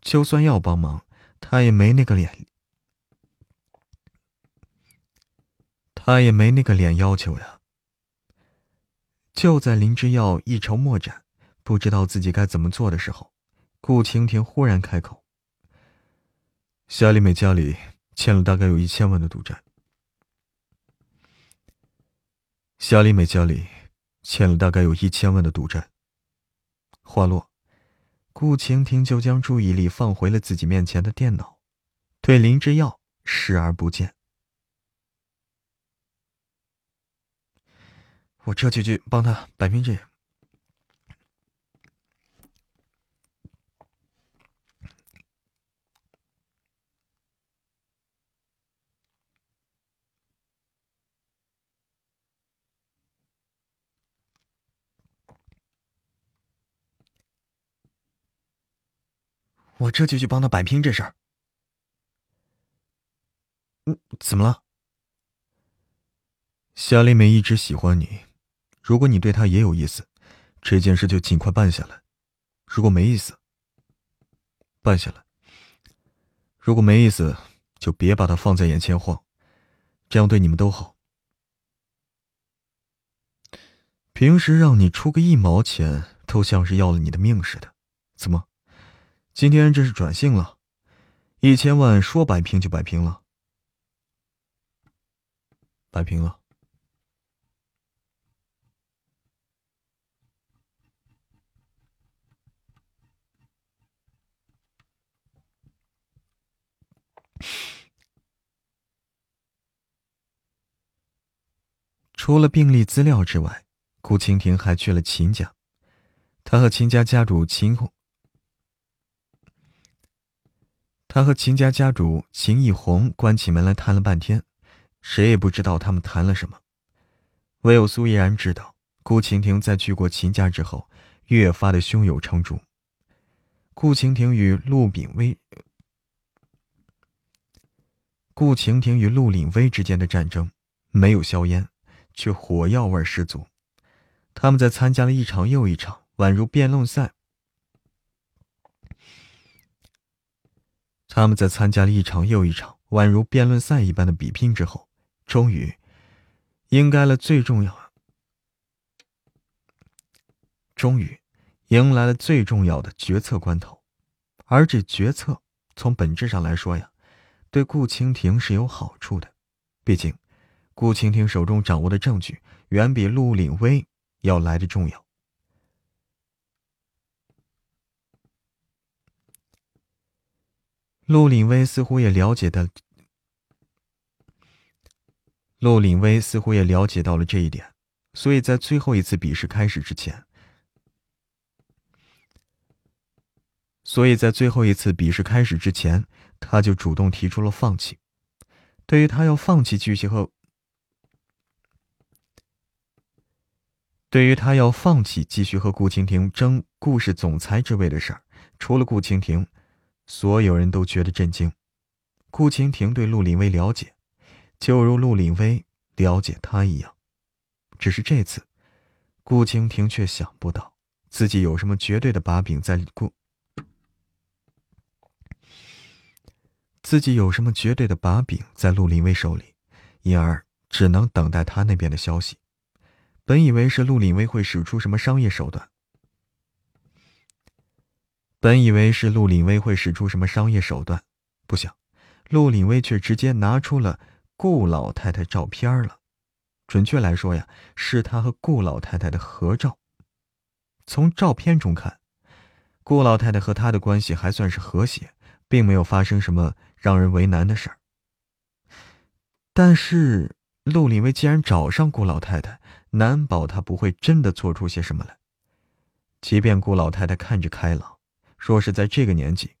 就算要帮忙，他也没那个脸。他也没那个脸要求呀。就在林之耀一筹莫展，不知道自己该怎么做的时候，顾蜻蜓忽然开口：“夏丽美家里欠了大概有一千万的赌债。”夏丽美家里欠了大概有一千万的赌债。话落，顾晴婷就将注意力放回了自己面前的电脑，对林之耀视而不见。我这就去帮他摆平这。我这就去帮他摆平这事儿。嗯，怎么了？夏丽美一直喜欢你。如果你对她也有意思，这件事就尽快办下来；如果没意思，办下来；如果没意思，就别把他放在眼前晃，这样对你们都好。平时让你出个一毛钱，都像是要了你的命似的。怎么，今天这是转性了？一千万说摆平就摆平了？摆平了。除了病历资料之外，顾清婷还去了秦家。他和秦家家主秦红，他和秦家家主秦义红关起门来谈了半天，谁也不知道他们谈了什么。唯有苏依然知道，顾晴婷在去过秦家之后，越发的胸有成竹。顾晴婷与陆炳威。顾晴婷与陆岭威之间的战争没有硝烟，却火药味十足。他们在参加了一场又一场，宛如辩论赛。他们在参加了一场又一场，宛如辩论赛一般的比拼之后，终于，迎来了最重要，终于，迎来了最重要的决策关头。而这决策，从本质上来说呀。对顾蜻蜓是有好处的，毕竟，顾蜻蜓手中掌握的证据远比陆凛威要来的重要。陆凛威似乎也了解到，陆凛威似乎也了解到了这一点，所以在最后一次比试开始之前，所以在最后一次比试开始之前。他就主动提出了放弃。对于他要放弃继续和，对于他要放弃继续和顾蜻蜓争故事总裁之位的事儿，除了顾蜻蜓，所有人都觉得震惊。顾蜻蜓对陆林威了解，就如陆林威了解他一样，只是这次，顾蜻蜓却想不到自己有什么绝对的把柄在顾，自己有什么绝对的把柄在陆林威手里，因而只能等待他那边的消息。本以为是陆林威会使出什么商业手段，本以为是陆林威会使出什么商业手段，不想陆林威却直接拿出了顾老太太照片了。准确来说呀，是他和顾老太太的合照。从照片中看，顾老太太和他的关系还算是和谐，并没有发生什么让人为难的事儿。但是陆林威既然找上顾老太太，难保他不会真的做出些什么来。即便顾老太太看着开朗，若是在这个年纪，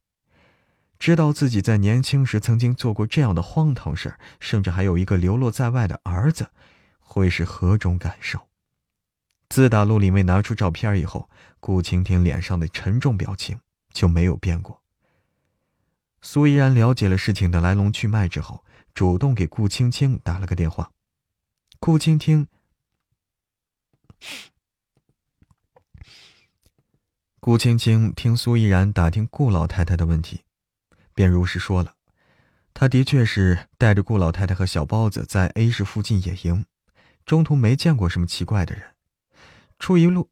知道自己在年轻时曾经做过这样的荒唐事，甚至还有一个流落在外的儿子，会是何种感受？自打陆林威拿出照片以后，顾蜻蜓脸上的沉重表情就没有变过。苏依然了解了事情的来龙去脉之后，主动给顾青青打了个电话。顾青青。顾青青听苏依然打听顾老太太的问题，便如实说了。他的确是带着顾老太太和小包子在 A 市附近野营，中途没见过什么奇怪的人。出一路，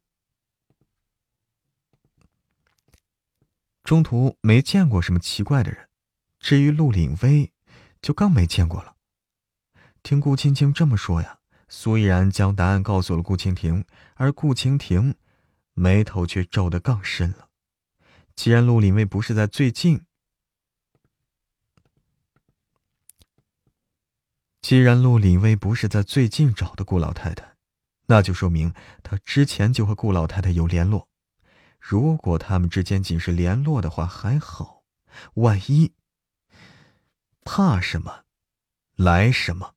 中途没见过什么奇怪的人。至于陆岭威，就更没见过了。听顾青青这么说呀。苏依然将答案告诉了顾蜻蜓，而顾蜻蜓眉头却皱得更深了。既然陆林威不是在最近，既然陆林威不是在最近找的顾老太太，那就说明他之前就和顾老太太有联络。如果他们之间仅是联络的话还好，万一……怕什么，来什么。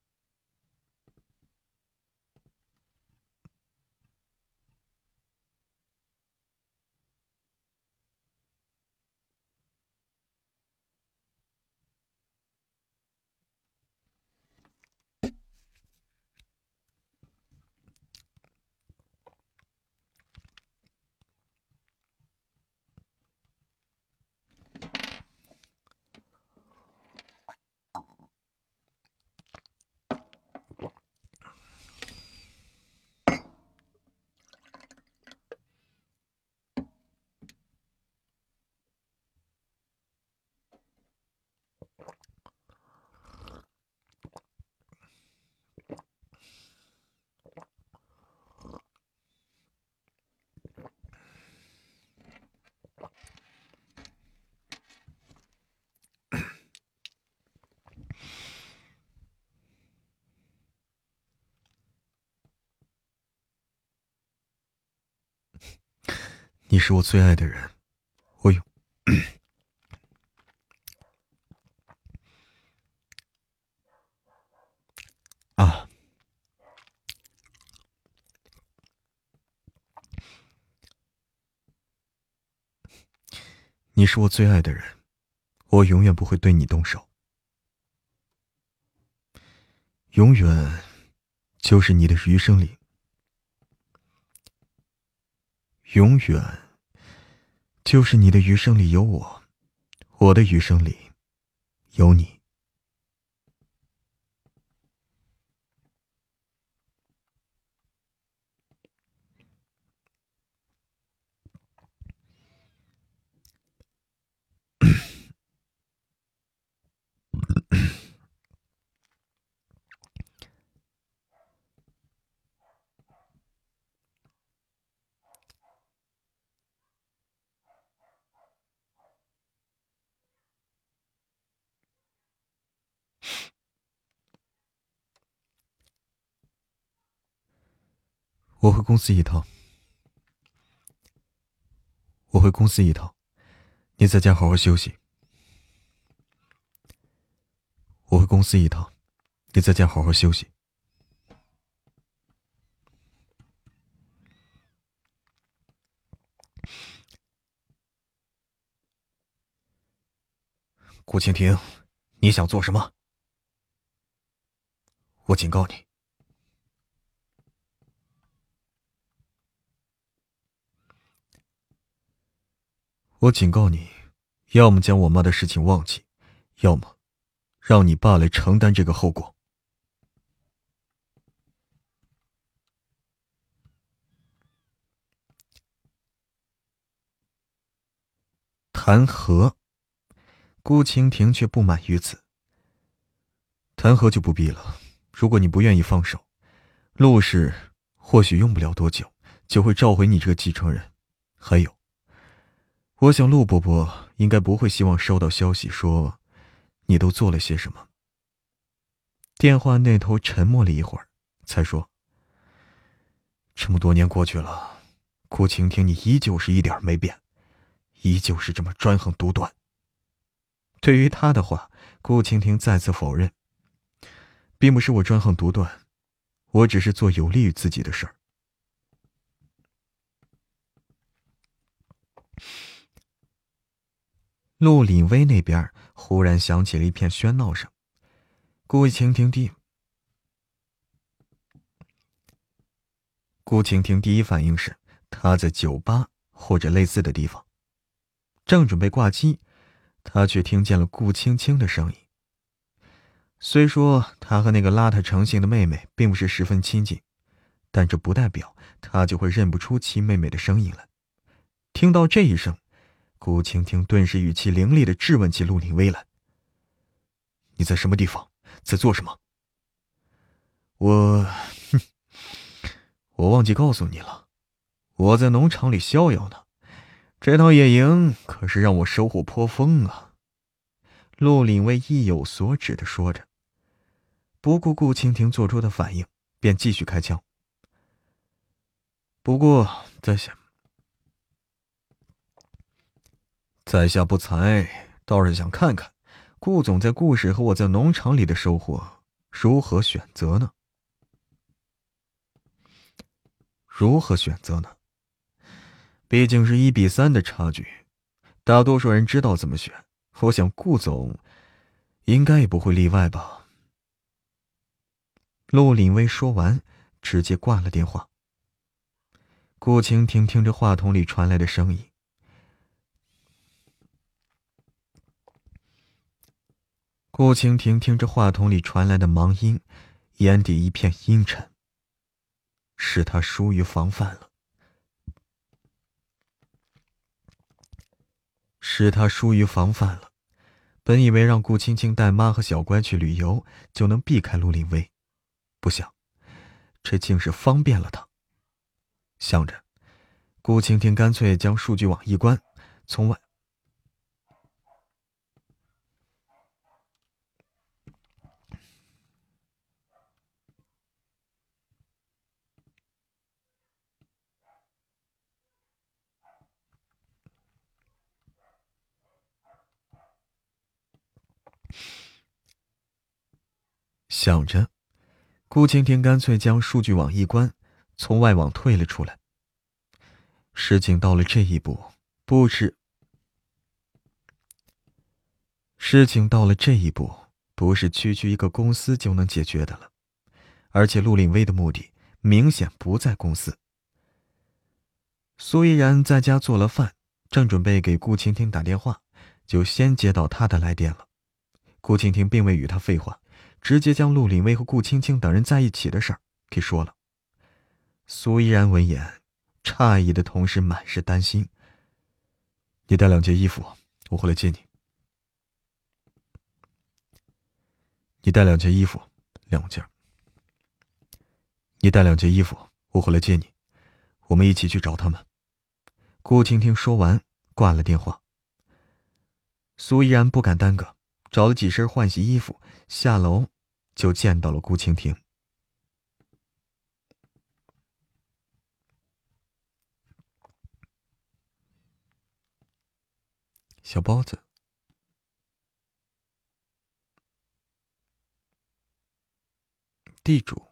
你是我最爱的人，我永啊！你是我最爱的人，我永远不会对你动手，永远就是你的余生里。永远，就是你的余生里有我，我的余生里有你。我回公司一趟，我回公司一趟，你在家好好休息。我回公司一趟，你在家好好休息。顾蜻蜓，你想做什么？我警告你。我警告你，要么将我妈的事情忘记，要么让你爸来承担这个后果。谈和，顾蜻蜓却不满于此。谈和就不必了，如果你不愿意放手，陆氏或许用不了多久就会召回你这个继承人。还有，我想陆伯伯应该不会希望收到消息说你都做了些什么。电话那头沉默了一会儿，才说：“这么多年过去了，顾晴庭，你依旧是一点没变。”依旧是这么专横独断。对于他的话，顾晴庭再次否认，并不是我专横独断，我只是做有利于自己的事儿。陆凛薇那边忽然响起了一片喧闹声，顾蜻蜓第顾晴婷第一反应是他在酒吧或者类似的地方。正准备挂机，他却听见了顾青青的声音。虽说他和那个邋遢成性的妹妹并不是十分亲近，但这不代表他就会认不出其妹妹的声音来。听到这一声，顾青青顿时语气凌厉的质问起陆凌威来：“你在什么地方？在做什么？”我，哼，我忘记告诉你了，我在农场里逍遥呢。这趟野营可是让我收获颇丰啊！陆凛威意有所指的说着，不顾顾青婷做出的反应，便继续开枪。不过在下，在下不才，倒是想看看顾总在故事和我在农场里的收获如何选择呢？如何选择呢？毕竟是一比三的差距，大多数人知道怎么选。我想顾总应该也不会例外吧。陆凛薇说完，直接挂了电话。顾蜻蜓听着话筒里传来的声音，顾蜻蜓听着话筒里传来的忙音，眼底一片阴沉。是他疏于防范了。是他疏于防范了，本以为让顾青青带妈和小乖去旅游就能避开陆林威，不想，这竟是方便了他。想着，顾青青干脆将数据网一关，从外。想着，顾青天干脆将数据网一关，从外网退了出来。事情到了这一步，不是事情到了这一步，不是区区一个公司就能解决的了。而且陆令威的目的明显不在公司。苏依然在家做了饭，正准备给顾青天打电话，就先接到他的来电了。顾青天并未与他废话。直接将陆凛薇和顾青青等人在一起的事儿给说了。苏依然闻言，诧异的同时满是担心。你带两件衣服，我回来接你。你带两件衣服，两件。你带两件衣服，我回来接你，我们一起去找他们。顾青青说完，挂了电话。苏依然不敢耽搁。找了几身换洗衣服，下楼就见到了顾蜻蜓。小包子，地主，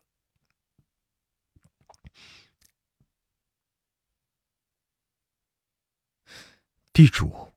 地主。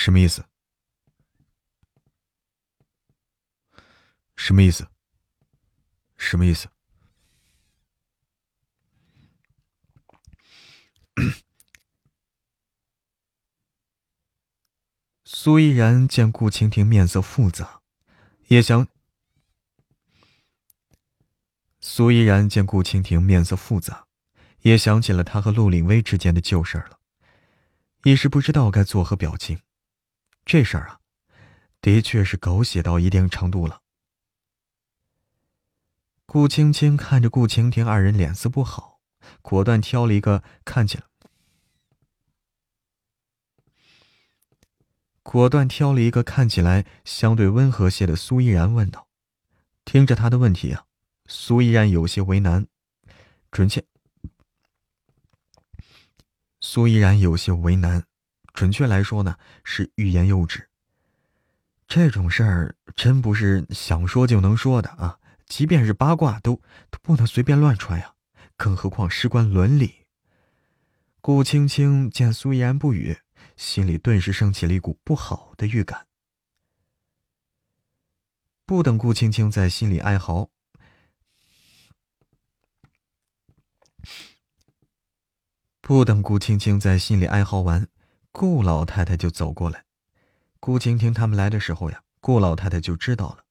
什么意思？什么意思？什么意思？苏依然见顾蜻蜓面色复杂，也想。苏依然见顾蜻蜓面色复杂，也想起了他和陆岭威之间的旧事了，一时不知道该作何表情。这事儿啊，的确是狗血到一定程度了。顾青青看着顾蜻蜓二人脸色不好，果断挑了一个看起来，果断挑了一个看起来相对温和些的苏依然问道：“听着他的问题啊。”苏依然有些为难，准确。苏依然有些为难，准确来说呢，是欲言又止。这种事儿真不是想说就能说的啊！即便是八卦，都都不能随便乱传呀，更何况事关伦理。顾青青见苏依然不语，心里顿时升起了一股不好的预感。不等顾青青在心里哀嚎。不等顾青青在心里哀嚎完，顾老太太就走过来。顾青青他们来的时候呀，顾老太太就知道了。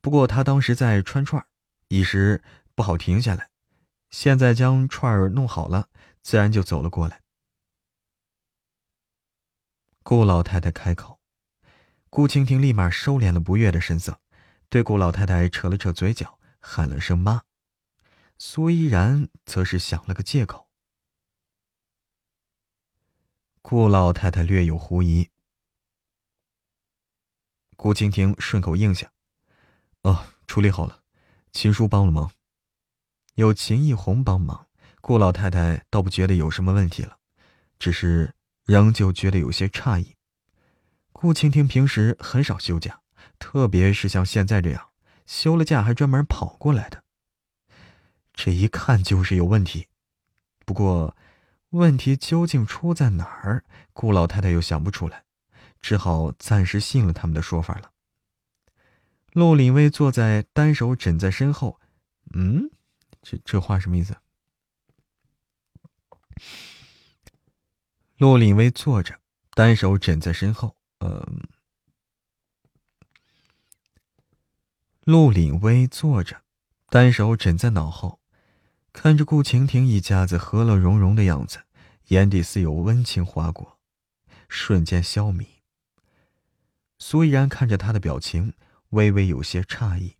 不过她当时在穿串一时不好停下来。现在将串儿弄好了，自然就走了过来。顾老太太开口，顾青青立马收敛了不悦的神色，对顾老太太扯了扯嘴角，喊了声“妈”。苏依然则是想了个借口。顾老太太略有狐疑，顾蜻蜓顺口应下：“哦，处理好了，秦叔帮了忙，有秦义红帮忙，顾老太太倒不觉得有什么问题了，只是仍旧觉得有些诧异。顾蜻蜓平时很少休假，特别是像现在这样休了假还专门跑过来的，这一看就是有问题。不过……”问题究竟出在哪儿？顾老太太又想不出来，只好暂时信了他们的说法了。陆林威坐在单手枕在身后，嗯，这这话什么意思？陆林威坐着，单手枕在身后，嗯，陆林威坐着，单手枕在脑后。看着顾晴婷一家子和乐融融的样子，眼底似有温情划过，瞬间消弭。苏依然看着他的表情，微微有些诧异。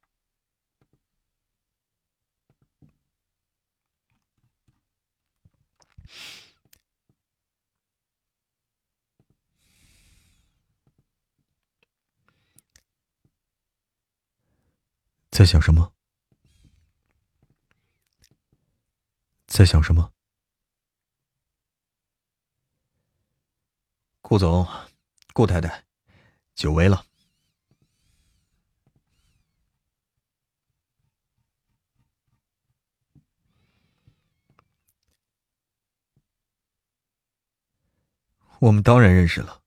在想什么？在想什么？顾总，顾太太，久违了。我们当然认识了，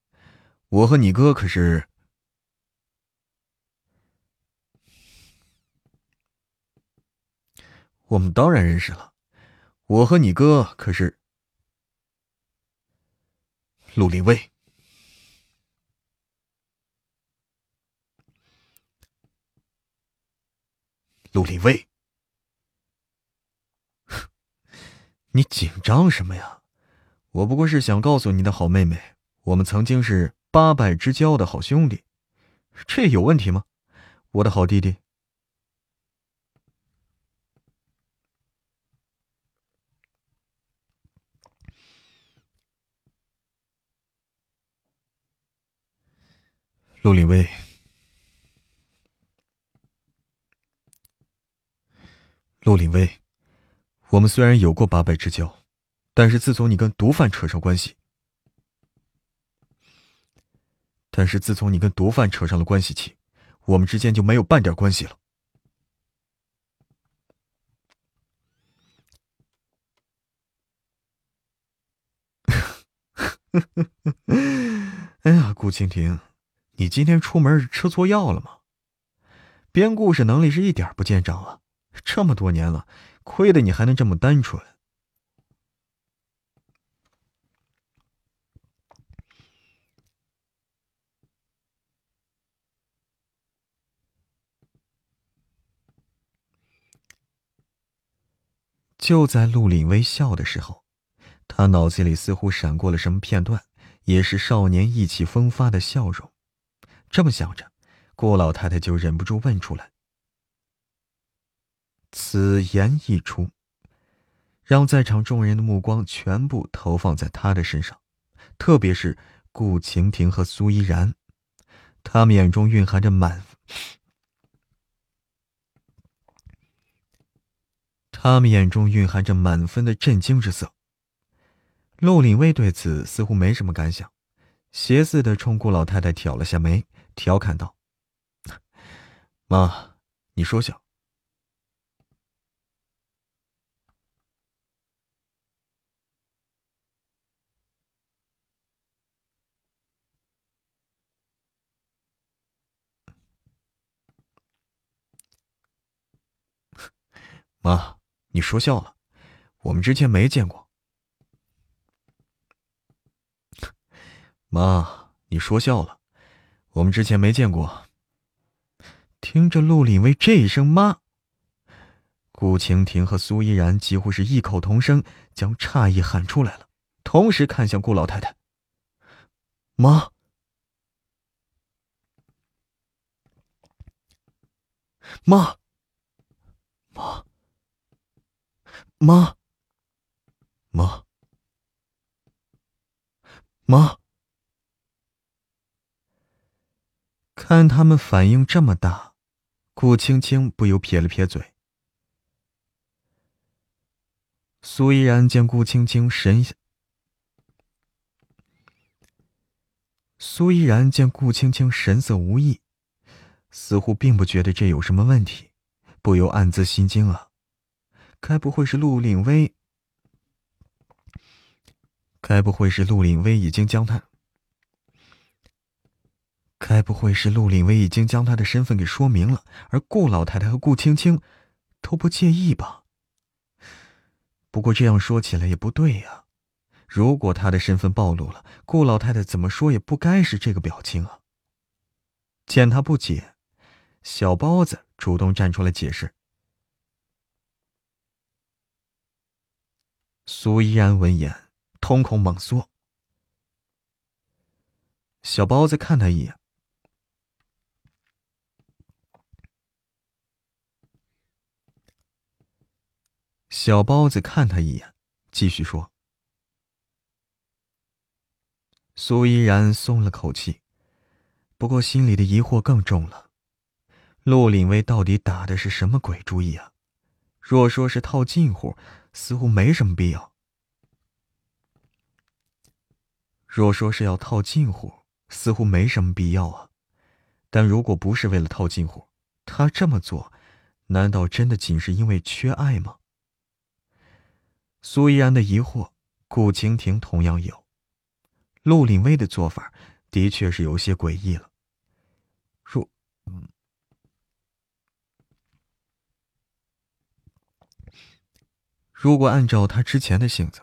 我和你哥可是……我们当然认识了。我和你哥可是陆林威，陆林威，你紧张什么呀？我不过是想告诉你的好妹妹，我们曾经是八拜之交的好兄弟，这有问题吗？我的好弟弟。陆林威，陆林威，我们虽然有过八拜之交，但是自从你跟毒贩扯上关系，但是自从你跟毒贩扯上了关系起，我们之间就没有半点关系了。哎呀，顾蜻蜓，你今天出门吃错药了吗？编故事能力是一点不见长啊！这么多年了，亏得你还能这么单纯。就在陆凛微笑的时候，他脑子里似乎闪过了什么片段，也是少年意气风发的笑容。这么想着，顾老太太就忍不住问出来。此言一出，让在场众人的目光全部投放在他的身上，特别是顾晴婷和苏依然，他们眼中蕴含着满。他们眼中蕴含着满分的震惊之色。陆凛威对此似乎没什么感想，斜似的冲顾老太太挑了下眉，调侃道：“妈，你说笑。”妈。你说笑了，我们之前没见过。妈，你说笑了，我们之前没见过。听着陆凛薇这一声“妈”，顾蜻蜓和苏依然几乎是异口同声将诧异喊出来了，同时看向顾老太太。妈，妈，妈。妈，妈，妈！看他们反应这么大，顾青青不由撇了撇嘴。苏依然见顾青青神，苏依然见顾青青神色无异，似乎并不觉得这有什么问题，不由暗自心惊啊。该不会是陆岭威？该不会是陆岭威已经将他？该不会是陆凛威已经将他的身份给说明了，而顾老太太和顾青青都不介意吧？不过这样说起来也不对呀。如果他的身份暴露了，顾老太太怎么说也不该是这个表情啊。见他不解，小包子主动站出来解释。苏依然闻言，瞳孔猛缩。小包子看他一眼。小包子看他一眼，继续说。苏依然松了口气，不过心里的疑惑更重了。陆凛威到底打的是什么鬼主意啊？若说是套近乎，似乎没什么必要。若说是要套近乎，似乎没什么必要啊。但如果不是为了套近乎，他这么做，难道真的仅是因为缺爱吗？苏依然的疑惑，顾蜻蜓同样有。陆凛威的做法，的确是有些诡异了。若，如果按照他之前的性子，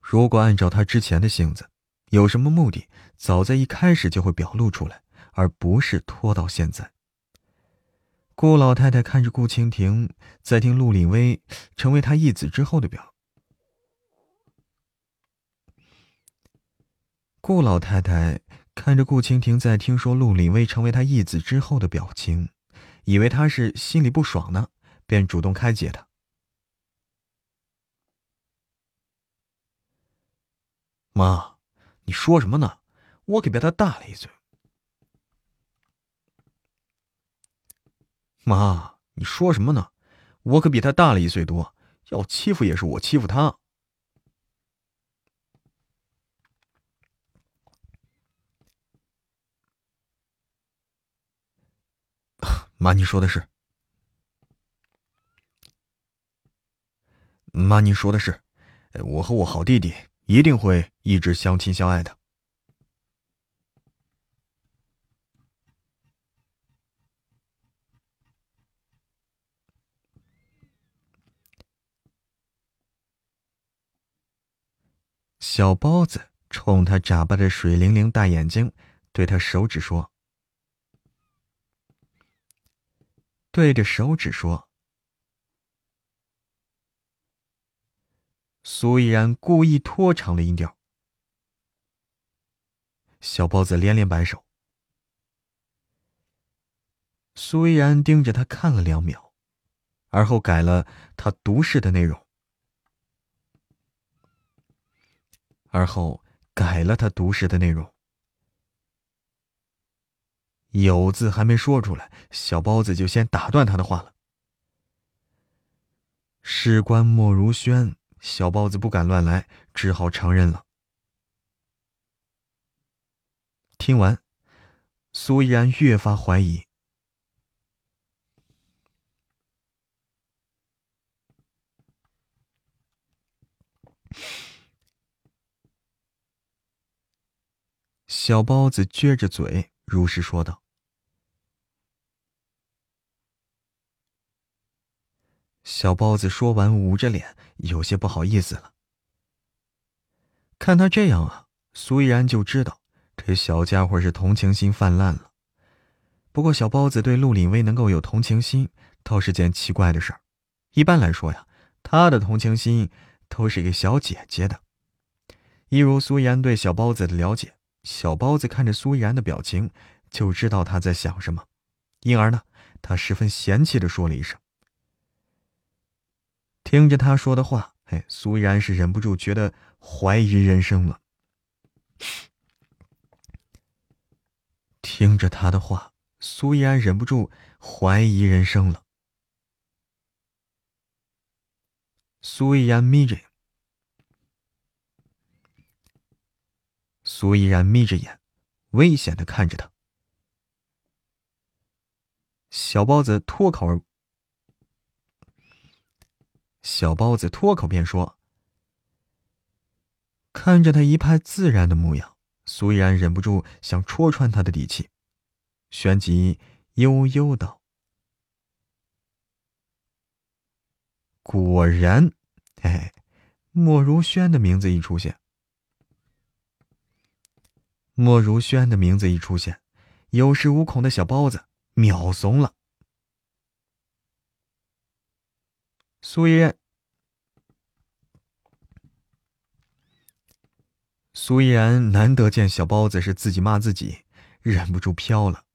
如果按照他之前的性子，有什么目的，早在一开始就会表露出来，而不是拖到现在。顾老太太看着顾清蜓，在听陆凛威成为他义子之后的表。顾老太太看着顾清蜓在听说陆凛威成为他义子之后的表情，以为他是心里不爽呢，便主动开解他。妈，你说什么呢？我可比他大了一岁。妈，你说什么呢？我可比他大了一岁多，要欺负也是我欺负他。妈，你说的是。妈，您说的是，我和我好弟弟。一定会一直相亲相爱的。小包子冲他眨巴着水灵灵大眼睛，对他手指说：“对着手指说。”苏依然故意拖长了音调。小包子连连摆手。苏依然盯着他看了两秒，而后改了他读诗的内容。而后改了他读诗的内容。有字还没说出来，小包子就先打断他的话了。事关莫如轩，小包子不敢乱来，只好承认了。听完，苏依然越发怀疑。小包子撅着嘴，如实说道。小包子说完，捂着脸，有些不好意思了。看他这样啊，苏依然就知道这小家伙是同情心泛滥了。不过，小包子对陆凛威能够有同情心，倒是件奇怪的事儿。一般来说呀，他的同情心都是给小姐姐的。一如苏依然对小包子的了解。小包子看着苏依然的表情，就知道他在想什么，因而呢，他十分嫌弃的说了一声。听着他说的话，哎，苏依然是忍不住觉得怀疑人生了。听着他的话，苏依然忍不住怀疑人生了。苏依然眯着眼。苏依然眯着眼，危险的看着他。小包子脱口而，小包子脱口便说：“看着他一派自然的模样，苏依然忍不住想戳穿他的底气，旋即悠悠道：“果然，哎，莫如轩的名字一出现。”莫如轩的名字一出现，有恃无恐的小包子秒怂了。苏依然，苏依然难得见小包子是自己骂自己，忍不住飘了。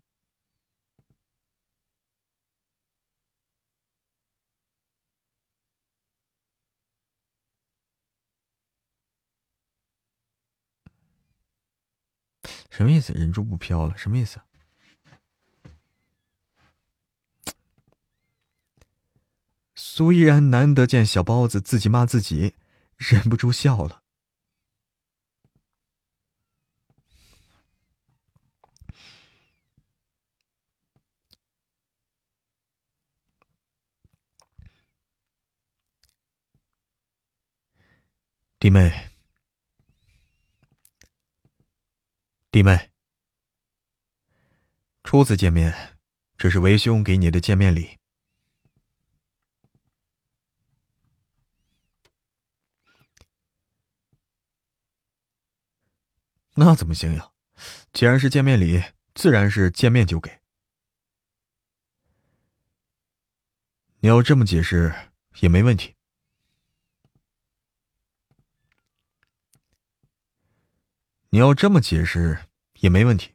什么意思？忍住不飘了？什么意思？苏依然难得见小包子自己骂自己，忍不住笑了。弟妹。弟妹，初次见面，这是为兄给你的见面礼。那怎么行呀？既然是见面礼，自然是见面就给。你要这么解释也没问题。你要这么解释也没问题。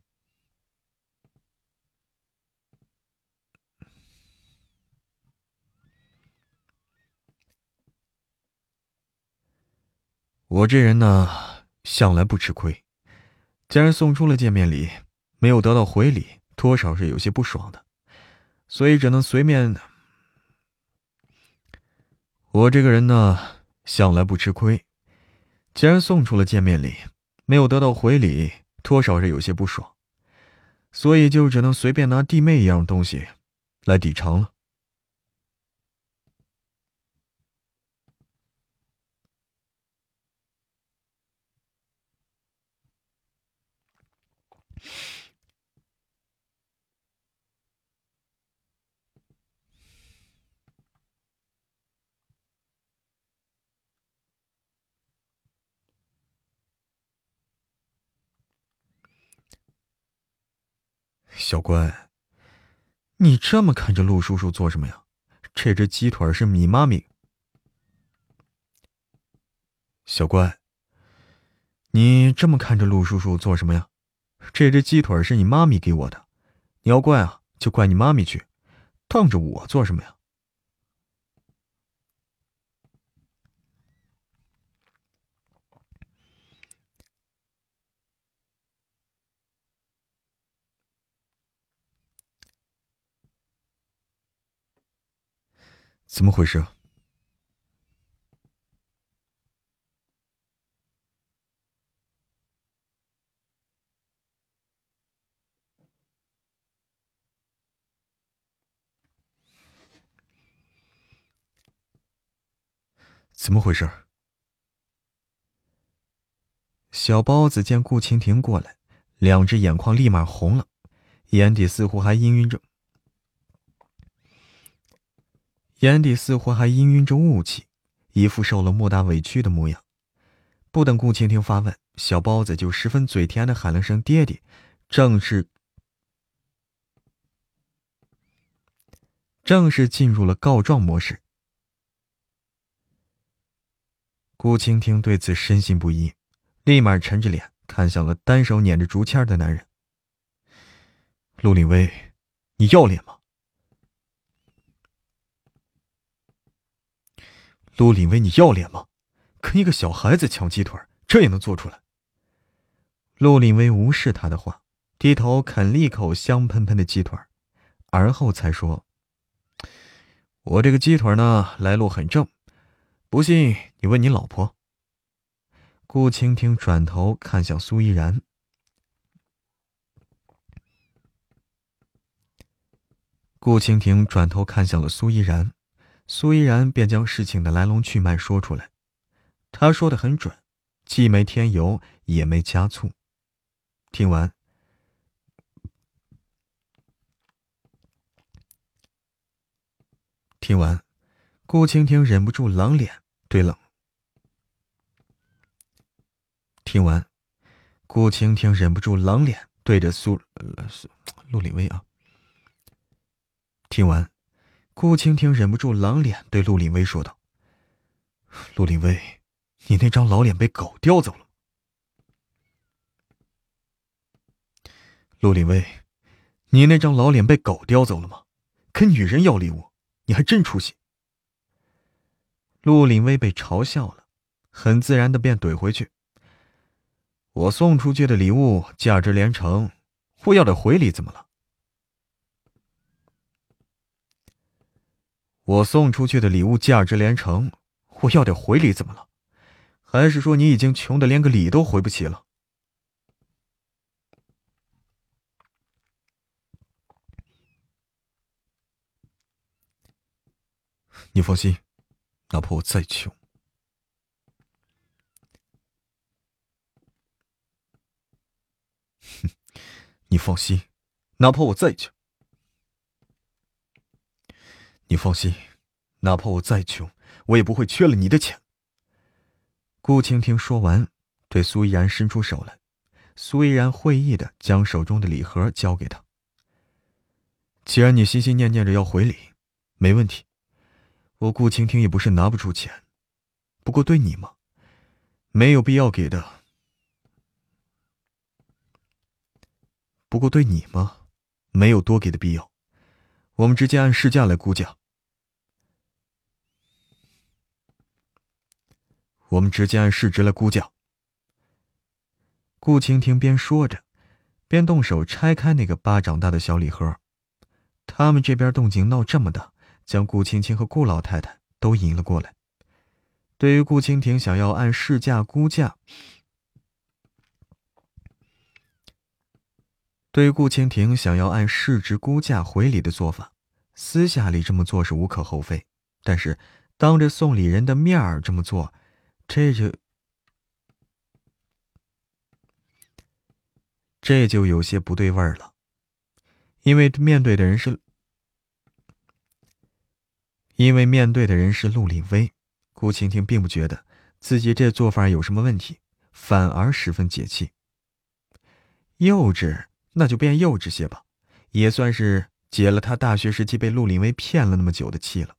我这人呢，向来不吃亏。既然送出了见面礼，没有得到回礼，多少是有些不爽的，所以只能随便。我这个人呢，向来不吃亏。既然送出了见面礼。没有得到回礼，多少是有些不爽，所以就只能随便拿弟妹一样东西来抵偿了。小乖，你这么看着陆叔叔做什么呀？这只鸡腿是你妈咪。小乖，你这么看着陆叔叔做什么呀？这只鸡腿是你妈咪给我的，你要怪啊，就怪你妈咪去，当着我做什么呀？怎么回事？怎么回事？小包子见顾蜻蜓过来，两只眼眶立马红了，眼底似乎还氤氲着，眼底似乎还氤氲着雾气，一副受了莫大委屈的模样。不等顾青青发问，小包子就十分嘴甜的喊了声“爹爹”，正式正式进入了告状模式。顾青青对此深信不疑，立马沉着脸看向了单手捻着竹签的男人。陆林威，你要脸吗？陆林威，你要脸吗？跟一个小孩子抢鸡腿，这也能做出来？陆林威无视他的话，低头啃了一口香喷喷的鸡腿，而后才说：“我这个鸡腿呢，来路很正。”不信，你问你老婆。顾倾听转头看向苏依然。顾倾听转头看向了苏依然，苏依然便将事情的来龙去脉说出来。他说的很准，既没添油，也没加醋。听完，听完。顾青听忍不住冷脸，对冷。听完，顾倾听忍不住冷脸，对着苏苏陆林威啊。听完，顾倾听忍不住冷脸，对陆林威说道：“陆林威，你那张老脸被狗叼走了。”陆林威，你那张老脸被狗叼走了吗？跟女人要礼物，你还真出息。陆林威被嘲笑了，很自然的便怼回去：“我送出去的礼物价值连城，我要点回礼怎么了？我送出去的礼物价值连城，我要点回礼怎么了？还是说你已经穷的连个礼都回不起了？你放心。”哪怕我再穷，哼，你放心，哪怕我再穷，你放心，哪怕我再穷，我也不会缺了你的钱。顾青听说完，对苏依然伸出手来，苏依然会意的将手中的礼盒交给他。既然你心心念念着要回礼，没问题。我顾青听也不是拿不出钱，不过对你嘛，没有必要给的。不过对你嘛，没有多给的必要。我们直接按市价来估价。我们直接按市值来估价。顾倾听边说着，边动手拆开那个巴掌大的小礼盒。他们这边动静闹这么大。将顾青青和顾老太太都引了过来。对于顾蜻蜓想要按市价估价，对于顾蜻蜓想要按市值估价回礼的做法，私下里这么做是无可厚非，但是当着送礼人的面儿这么做，这就这就有些不对味儿了，因为面对的人是。因为面对的人是陆林威，顾晴晴并不觉得自己这做法有什么问题，反而十分解气。幼稚，那就变幼稚些吧，也算是解了他大学时期被陆林威骗了那么久的气了。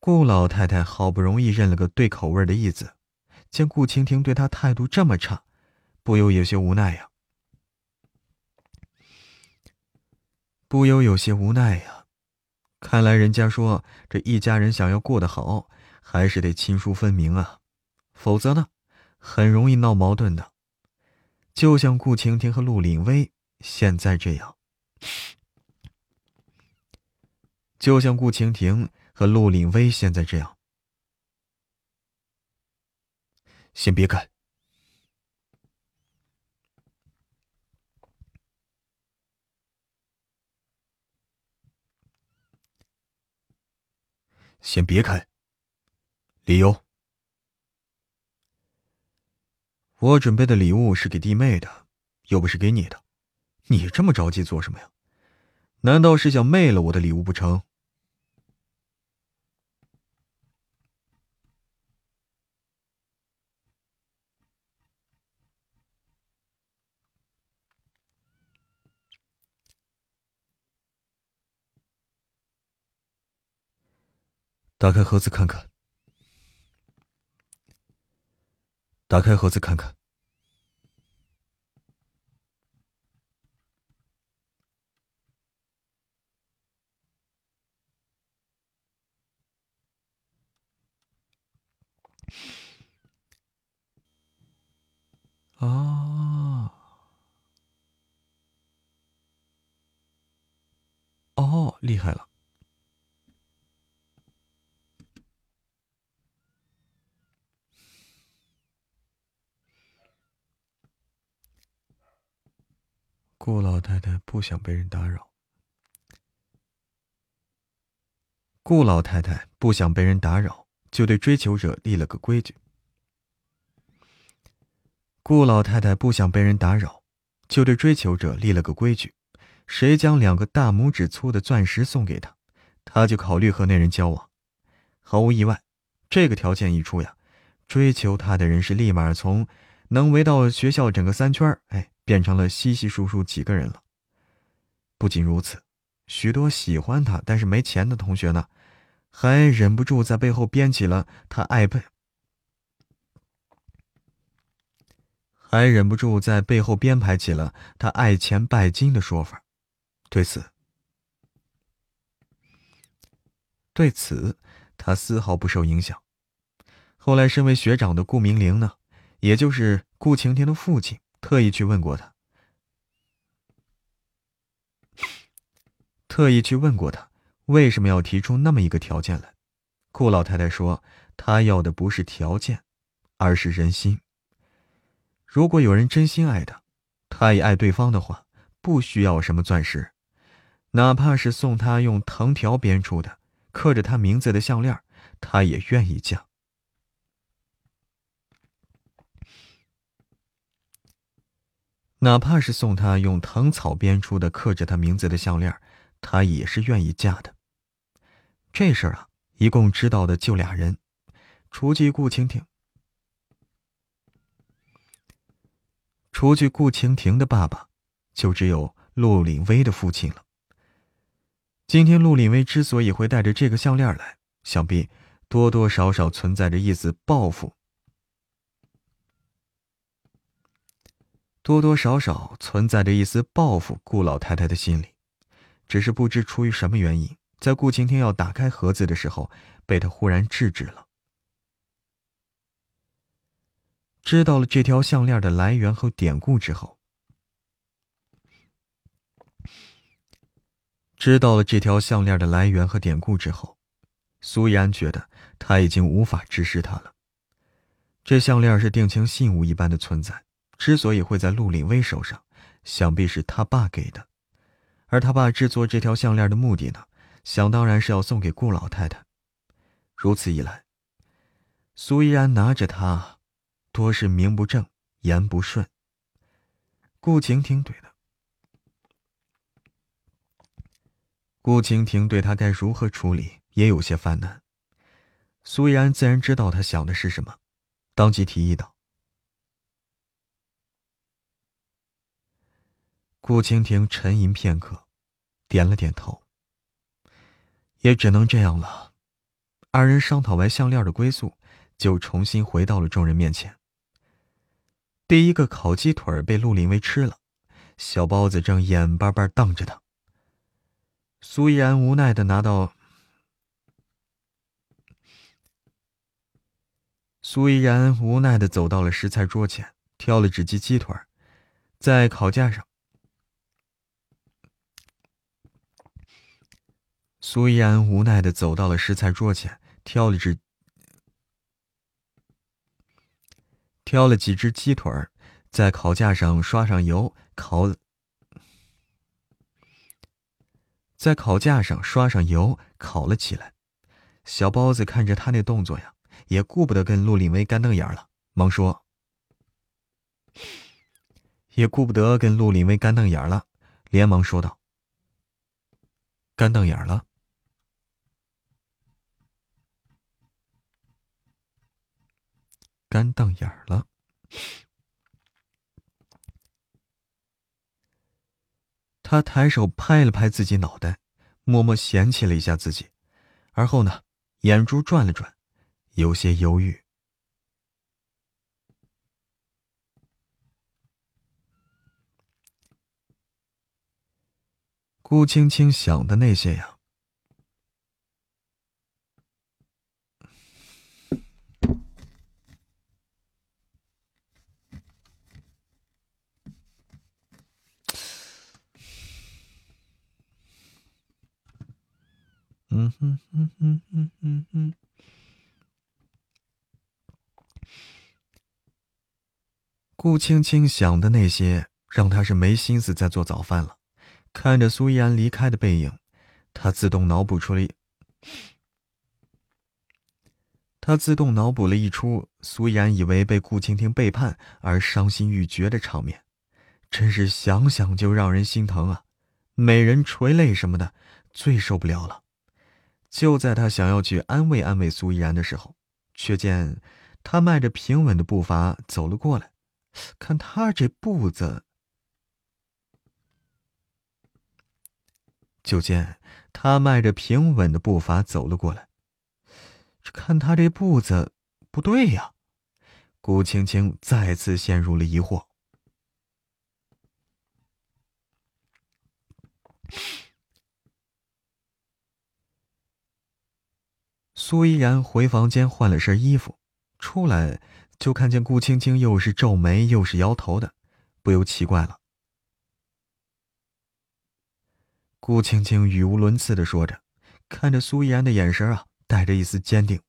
顾老太太好不容易认了个对口味的义子，见顾蜻蜓对她态度这么差，不由有些无奈呀，不由有些无奈呀。看来人家说这一家人想要过得好，还是得亲疏分明啊，否则呢，很容易闹矛盾的。就像顾蜻蜓和陆凛威现在这样，就像顾蜻蜓。和陆林威现在这样，先别开，先别开。理由，我准备的礼物是给弟妹的，又不是给你的，你这么着急做什么呀？难道是想昧了我的礼物不成？打开盒子看看。打开盒子看看。啊！哦，厉害了。顾老太太不想被人打扰。顾老太太不想被人打扰，就对追求者立了个规矩。顾老太太不想被人打扰，就对追求者立了个规矩：谁将两个大拇指粗的钻石送给他，他就考虑和那人交往。毫无意外，这个条件一出呀，追求他的人是立马从能围到学校整个三圈哎。变成了稀稀疏疏几个人了。不仅如此，许多喜欢他但是没钱的同学呢，还忍不住在背后编起了他爱被，还忍不住在背后编排起了他爱钱拜金的说法。对此，对此，他丝毫不受影响。后来，身为学长的顾明玲呢，也就是顾晴天的父亲。特意去问过他，特意去问过他，为什么要提出那么一个条件来？顾老太太说，她要的不是条件，而是人心。如果有人真心爱她，她也爱对方的话，不需要什么钻石，哪怕是送她用藤条编出的刻着她名字的项链，她也愿意嫁。哪怕是送他用藤草编出的刻着他名字的项链，他也是愿意嫁的。这事儿啊，一共知道的就俩人，除去顾蜻蜓，除去顾蜻蜓的爸爸，就只有陆凛威的父亲了。今天陆凛威之所以会带着这个项链来，想必多多少少存在着一丝报复。多多少少存在着一丝报复顾老太太的心理，只是不知出于什么原因，在顾晴天要打开盒子的时候，被他忽然制止了。知道了这条项链的来源和典故之后，知道了这条项链的来源和典故之后，苏然觉得他已经无法直视他了。这项链是定情信物一般的存在。之所以会在陆凛威手上，想必是他爸给的。而他爸制作这条项链的目的呢，想当然是要送给顾老太太。如此一来，苏依然拿着它，多是名不正言不顺。顾晴婷对的，顾晴婷对他该如何处理也有些犯难。苏依然自然知道他想的是什么，当即提议道。顾蜻蜓沉吟片刻，点了点头。也只能这样了。二人商讨完项链的归宿，就重新回到了众人面前。第一个烤鸡腿被陆林威吃了，小包子正眼巴巴瞪着他。苏依然无奈的拿到，苏依然无奈的走到了食材桌前，挑了只鸡鸡腿，在烤架上。苏依然无奈的走到了食材桌前，挑了只，挑了几只鸡腿儿在烤架上刷上油烤，在烤架上刷上油烤了起来。小包子看着他那动作呀，也顾不得跟陆令威干瞪眼了，忙说：“也顾不得跟陆令威干瞪眼了，连忙说道：‘干瞪眼了。’”干瞪眼了，他抬手拍了拍自己脑袋，默默嫌弃了一下自己，而后呢，眼珠转了转，有些犹豫。顾青青想的那些呀。嗯哼哼哼哼哼哼。顾青青想的那些，让他是没心思再做早饭了。看着苏依然离开的背影，他自动脑补出了，他 自动脑补了一出苏依然以为被顾青青背叛而伤心欲绝的场面，真是想想就让人心疼啊！美人垂泪什么的，最受不了了。就在他想要去安慰安慰苏依然的时候，却见他迈着平稳的步伐走了过来。看他这步子，就见他迈着平稳的步伐走了过来。这看他这步子不对呀，顾青青再次陷入了疑惑。苏依然回房间换了身衣服，出来就看见顾青青又是皱眉又是摇头的，不由奇怪了。顾青青语无伦次的说着，看着苏依然的眼神啊，带着一丝坚定。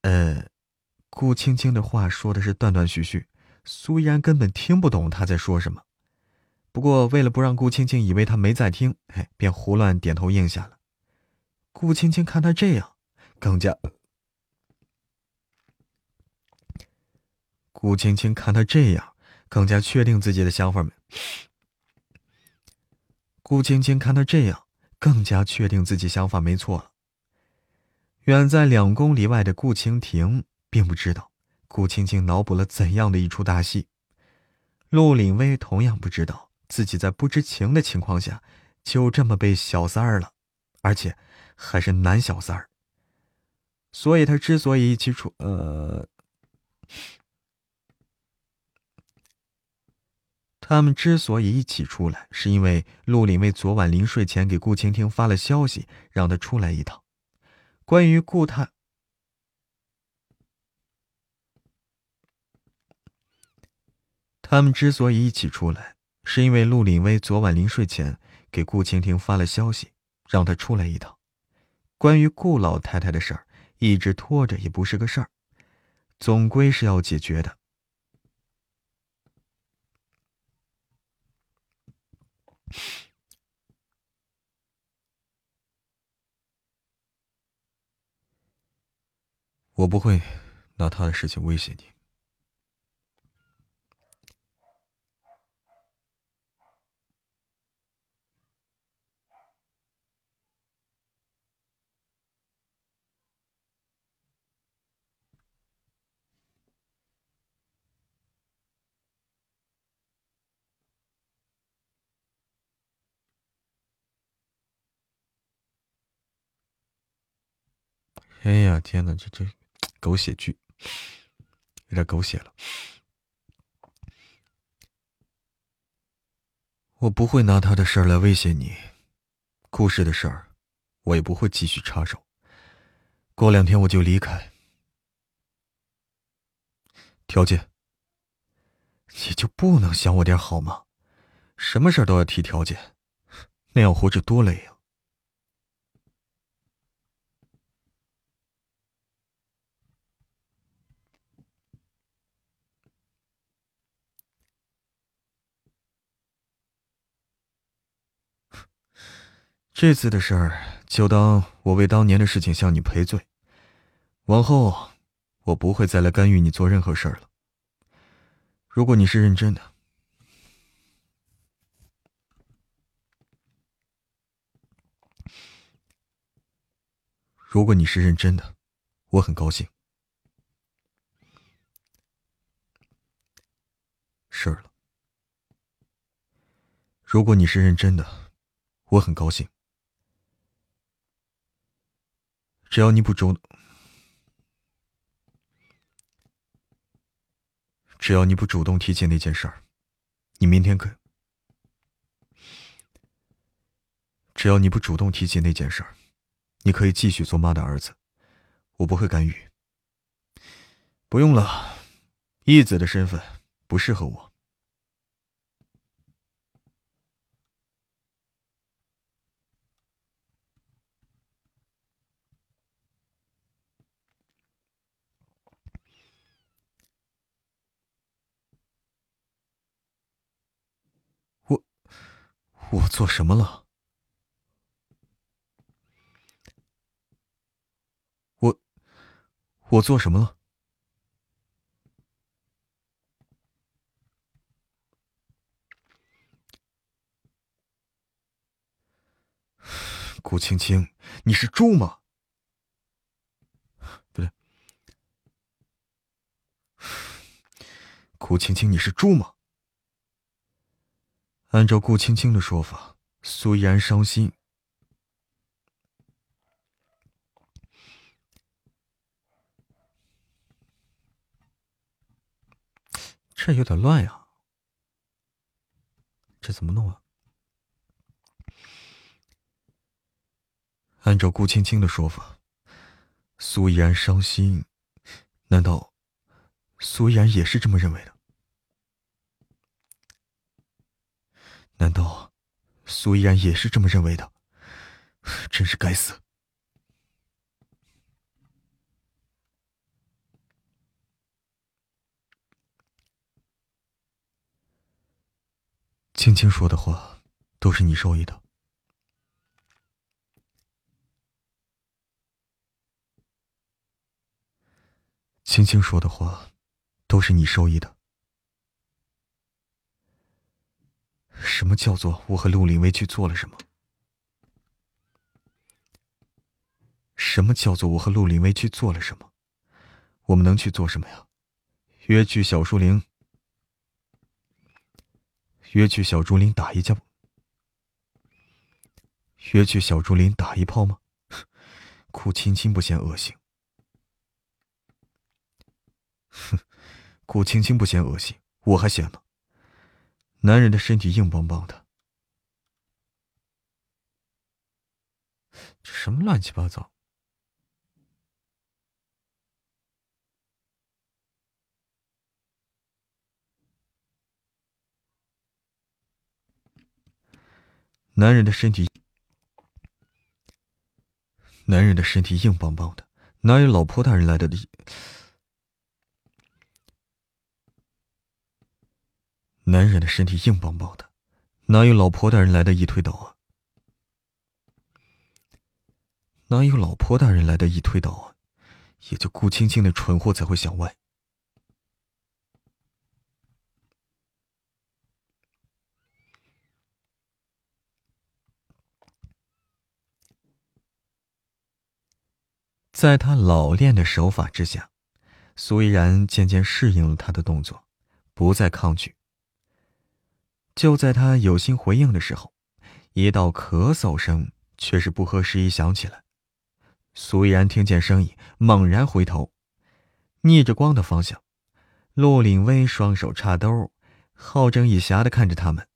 呃，顾青青的话说的是断断续续，苏依然根本听不懂他在说什么。不过为了不让顾青青以为他没在听，哎，便胡乱点头应下了。顾青青看他这样，更加。顾青青看他这样，更加确定自己的想法没。顾青青看他这样，更加确定自己想法没错了。远在两公里外的顾青婷并不知道，顾青青脑补了怎样的一出大戏。陆凛威同样不知道，自己在不知情的情况下，就这么被小三儿了，而且。还是男小三儿，所以他之所以一起出，呃，他们之所以一起出来，是因为陆林为昨晚临睡前给顾青青发了消息，让他出来一趟。关于顾他，他们之所以一起出来，是因为陆林威昨晚临睡前给顾青青发了消息，让他出来一趟。关于顾老太太的事儿，一直拖着也不是个事儿，总归是要解决的。我不会拿他的事情威胁你。哎天哪，这这狗血剧，有点狗血了。我不会拿他的事儿来威胁你，故事的事儿，我也不会继续插手。过两天我就离开。条件，你就不能想我点好吗？什么事儿都要提条件，那样活着多累呀！这次的事儿，就当我为当年的事情向你赔罪。往后，我不会再来干预你做任何事儿了。如果你是认真的，如果你是认真的，我很高兴。事儿了。如果你是认真的，我很高兴。只要你不主，只要你不主动提起那件事儿，你明天可。只要你不主动提起那件事儿，你可以继续做妈的儿子，我不会干预。不用了，义子的身份不适合我。我做什么了？我我做什么了？顾青青，你是猪吗？不对，顾青青，你是猪吗？按照顾青青的说法，苏依然伤心，这有点乱呀，这怎么弄啊？按照顾青青的说法，苏依然伤心，难道苏依然也是这么认为的？难道苏依然也是这么认为的？真是该死！青青说的话都是你授意的。青青说的话都是你授意的。什么叫做我和陆林威去做了什么？什么叫做我和陆林威去做了什么？我们能去做什么呀？约去小树林，约去小竹林打一架，约去小竹林打一炮吗？顾青青不嫌恶心，哼，顾青青不嫌恶心，我还嫌呢。男人的身体硬邦邦的，这什么乱七八糟？男人的身体，男人的身体硬邦邦的，哪有老婆大人来的男人的身体硬邦邦的，哪有老婆大人来的一推倒啊？哪有老婆大人来的一推倒啊？也就顾青青那蠢货才会想歪。在他老练的手法之下，苏依然渐渐适应了他的动作，不再抗拒。就在他有心回应的时候，一道咳嗽声却是不合时宜响起来。苏依然听见声音，猛然回头，逆着光的方向，陆岭威双手插兜，好整以暇的看着他们，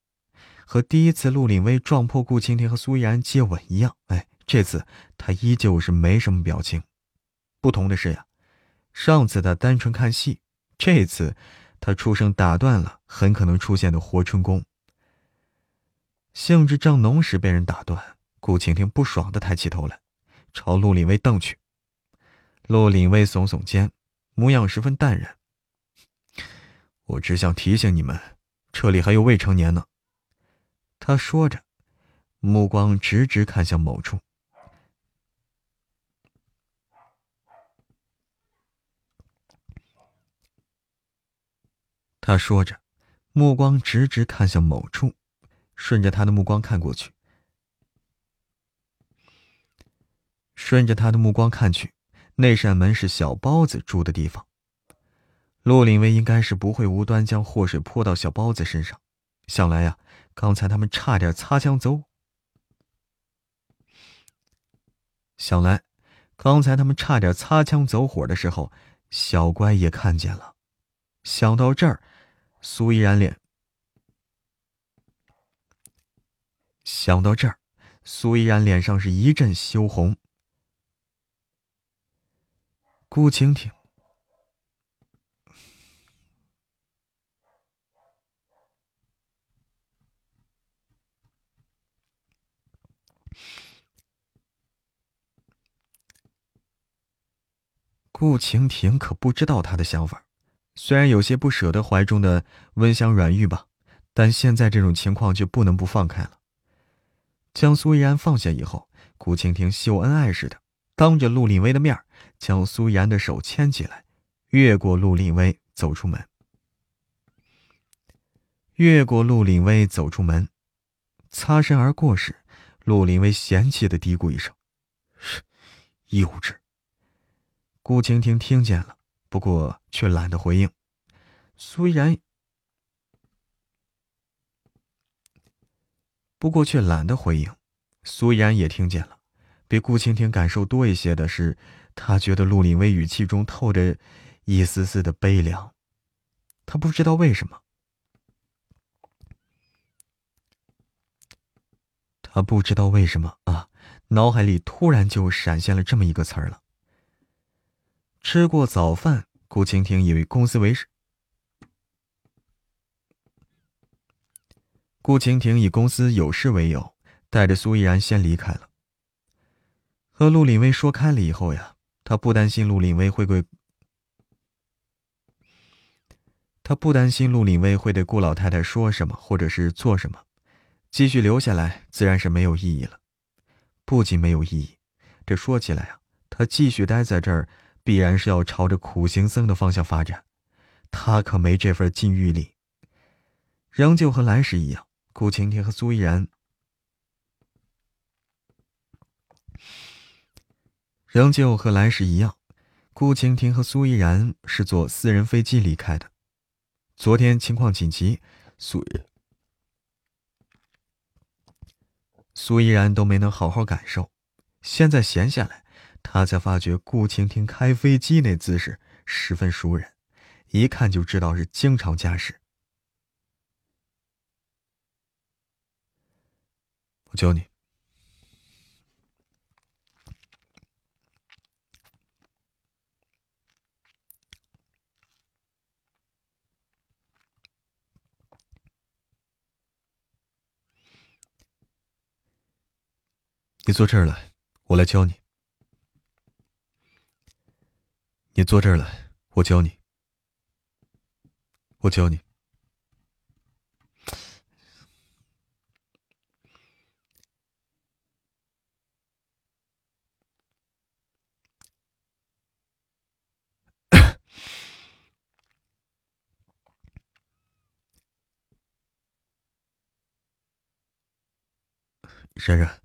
和第一次陆岭威撞破顾青天和苏依然接吻一样。哎，这次他依旧是没什么表情。不同的是呀，上次他单纯看戏，这次他出声打断了很可能出现的活春宫。兴致正浓时被人打断，顾青天不爽的抬起头来。朝陆林威瞪去，陆林威耸耸肩，模样十分淡然。我只想提醒你们，这里还有未成年呢。他说着，目光直直看向某处。他说着，目光直直看向某处，顺着他的目光看过去。顺着他的目光看去，那扇门是小包子住的地方。陆林威应该是不会无端将祸水泼到小包子身上，想来呀，刚才他们差点擦枪走。想来，刚才他们差点擦枪走火的时候，小乖也看见了。想到这儿，苏依然脸。想到这儿，苏依然脸上是一阵羞红。顾蜻蜓，顾蜻蜓可不知道他的想法，虽然有些不舍得怀中的温香软玉吧，但现在这种情况就不能不放开了。将苏怡然放下以后，顾蜻蜓秀恩爱似的，当着陆令威的面将苏怡然的手牵起来，越过陆令威走出门。越过陆令威走出门，擦身而过时，陆令威嫌弃的嘀咕一声：“幼稚。”顾青婷听见了，不过却懒得回应。苏然，不过却懒得回应。苏然也听见了，比顾青婷感受多一些的是。他觉得陆林威语气中透着一丝丝的悲凉，他不知道为什么，他不知道为什么啊，脑海里突然就闪现了这么一个词儿了。吃过早饭，顾晴婷以为公司为事，顾晴婷以公司有事为由，带着苏依然先离开了。和陆林威说开了以后呀。他不担心陆林威会对，他不担心陆林威会对顾老太太说什么，或者是做什么，继续留下来自然是没有意义了。不仅没有意义，这说起来啊，他继续待在这儿，必然是要朝着苦行僧的方向发展。他可没这份禁欲力，仍旧和来时一样。顾晴天和苏依然。仍旧和来时一样，顾蜻蜓和苏依然是坐私人飞机离开的。昨天情况紧急，苏苏依然都没能好好感受，现在闲下来，他才发觉顾蜻蜓开飞机那姿势十分熟人，一看就知道是经常驾驶。我教你。你坐这儿来，我来教你。你坐这儿来，我教你。我教你。然然。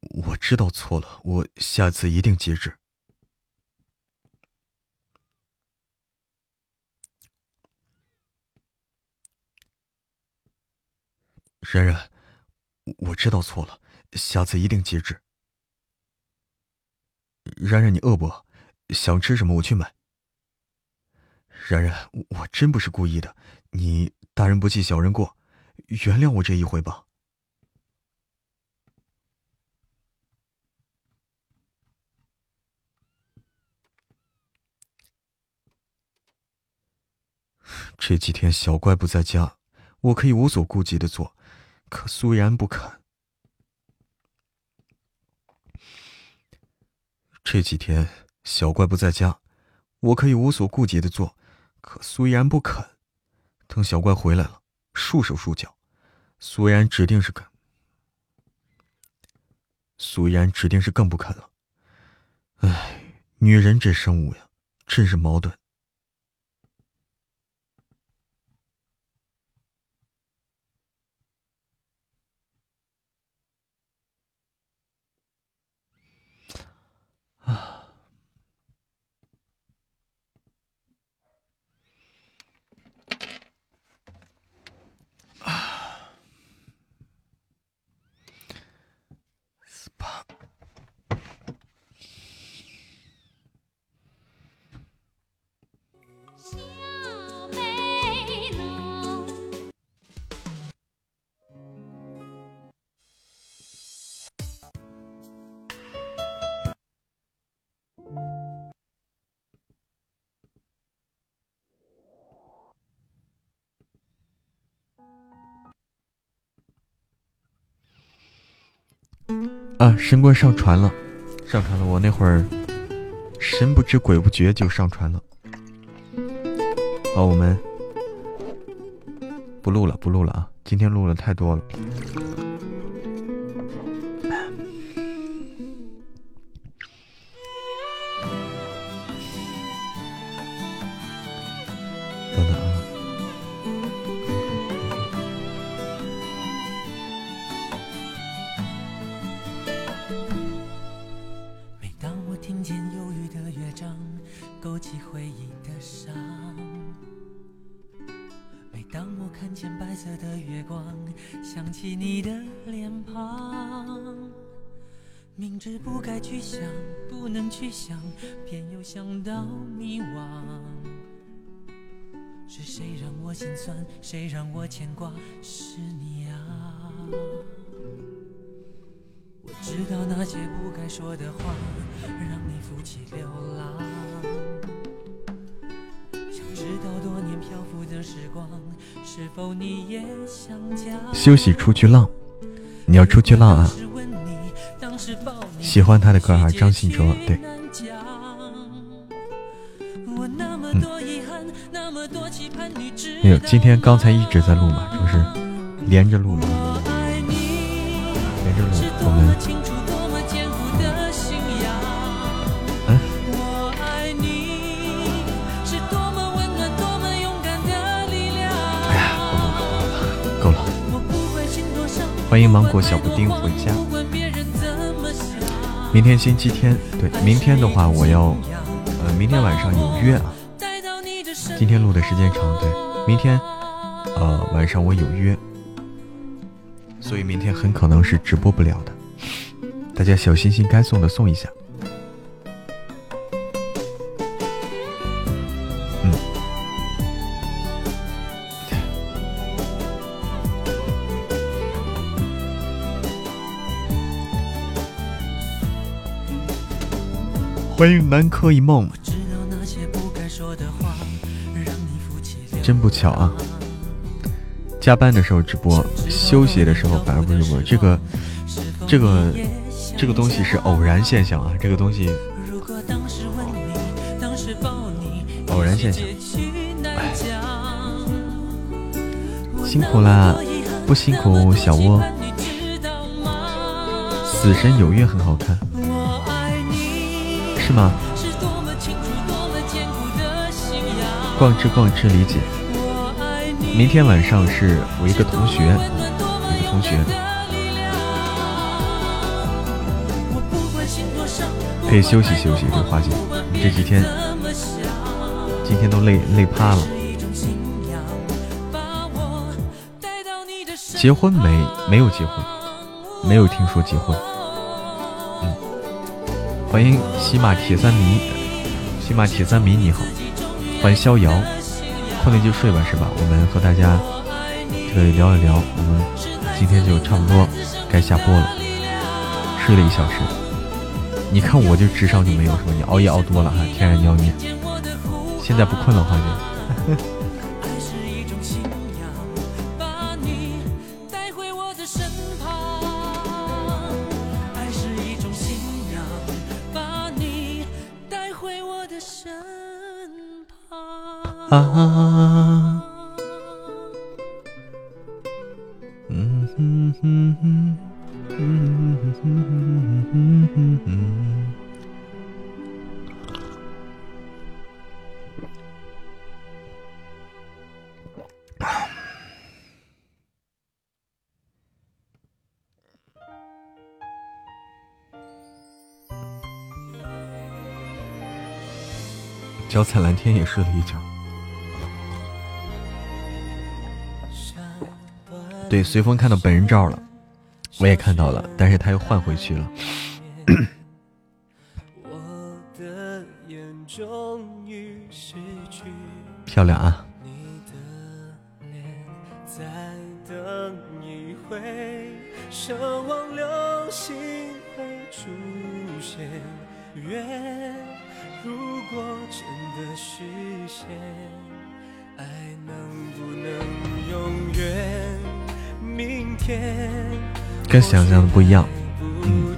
我知道错了，我下次一定节制。冉冉，我知道错了，下次一定节制。然然，你饿不饿？想吃什么我去买。然然，我真不是故意的，你大人不计小人过，原谅我这一回吧。这几天小怪不在家，我可以无所顾忌的做，可苏然不肯。这几天小怪不在家，我可以无所顾忌的做，可苏然不肯。等小怪回来了，束手束脚，苏然指定是肯。苏然指定是更不肯了。唉，女人这生物呀，真是矛盾。pop. 啊！神棍上船了，上船了。我那会儿神不知鬼不觉就上船了。好，我们不录了，不录了啊！今天录了太多了。牵挂？是你啊！我知道那些不该说的话，让你负气流浪。想知道多年漂浮的时光，是否你也想家？休息出去浪，你要出去浪啊！喜欢他的歌啊，张信哲，对。有，今天刚才一直在录嘛，就是连着录的，连着录。我们，嗯。哎呀，够了，够了，欢迎芒果小布丁回家。明天星期天，对，明天的话我要，呃，明天晚上有约啊。今天录的时间长，对。明天，呃，晚上我有约，所以明天很可能是直播不了的。大家小心心该送的送一下。嗯。欢迎南柯一梦。真不巧啊！加班的时候直播，休息的时候反而不直播。这个，这个，这个东西是偶然现象啊！这个东西，偶然现象。哎，辛苦啦，不辛苦小窝。死神有月很好看，是吗？逛吃逛吃理解。明天晚上是我一个同学，一个同学，可以休息休息。这花姐，你这几天今天都累累趴了。结婚没？没有结婚，没有听说结婚。嗯，欢迎西马铁三迷，西马铁三迷你好，欢迎逍遥，困了就睡吧是吧？我们和大家这个聊一聊，我们今天就差不多该下播了，睡了一小时，你看我就智商就没有，是吧你熬夜熬多了哈，天然妖孽，现在不困了话就。啊，脚踩蓝天也睡了一觉。对，随风看到本人照了，我也看到了，但是他又换回去了。漂亮啊！跟想象的不一样，嗯。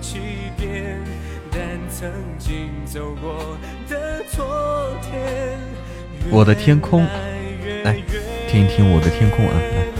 我的天空，来听一听我的天空啊，来。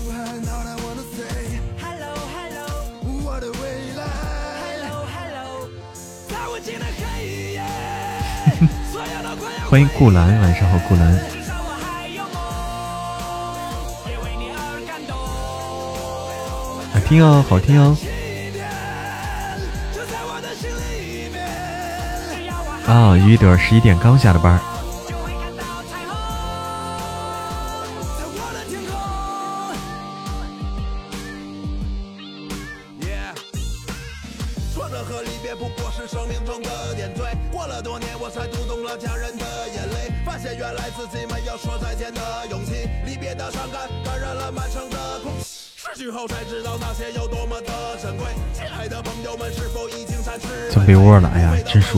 欢迎顾兰，晚上好，顾兰。好听哦，好听哦。啊，于德十一点刚下的班。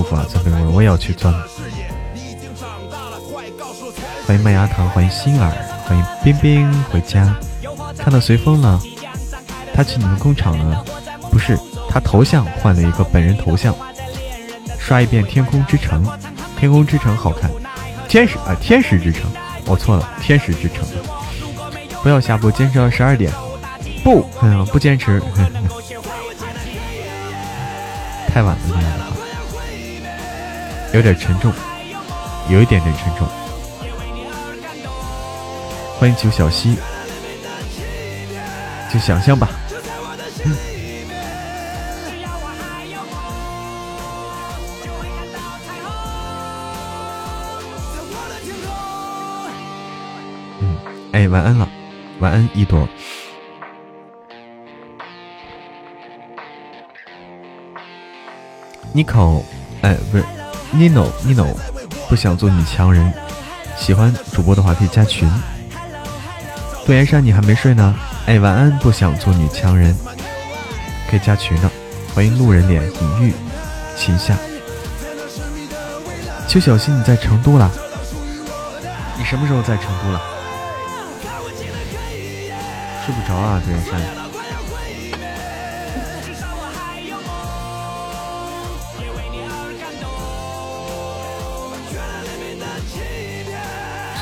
服啊！钻被窝，我也要去钻。欢迎麦芽糖，欢迎心儿，欢迎冰冰回家。看到随风了，他去你们工厂了？不是，他头像换了一个本人头像。刷一遍《天空之城》，《天空之城》好看。天使啊，天使之城，我错了，天使之城。不要下播，坚持到十二点。不，嗯，不坚持。太晚了，亲爱的有点沉重，有一点点沉重。欢迎九小溪，就想象吧。嗯，哎，晚安了，晚安一朵。妮可，哎，不是，Nino，Nino，不想做女强人，喜欢主播的话可以加群。杜岩山，你还没睡呢？哎，晚安，不想做女强人，可以加群的。欢迎路人脸隐喻，秦夏，邱小新，你在成都了？你什么时候在成都了？睡不着啊，杜岩山。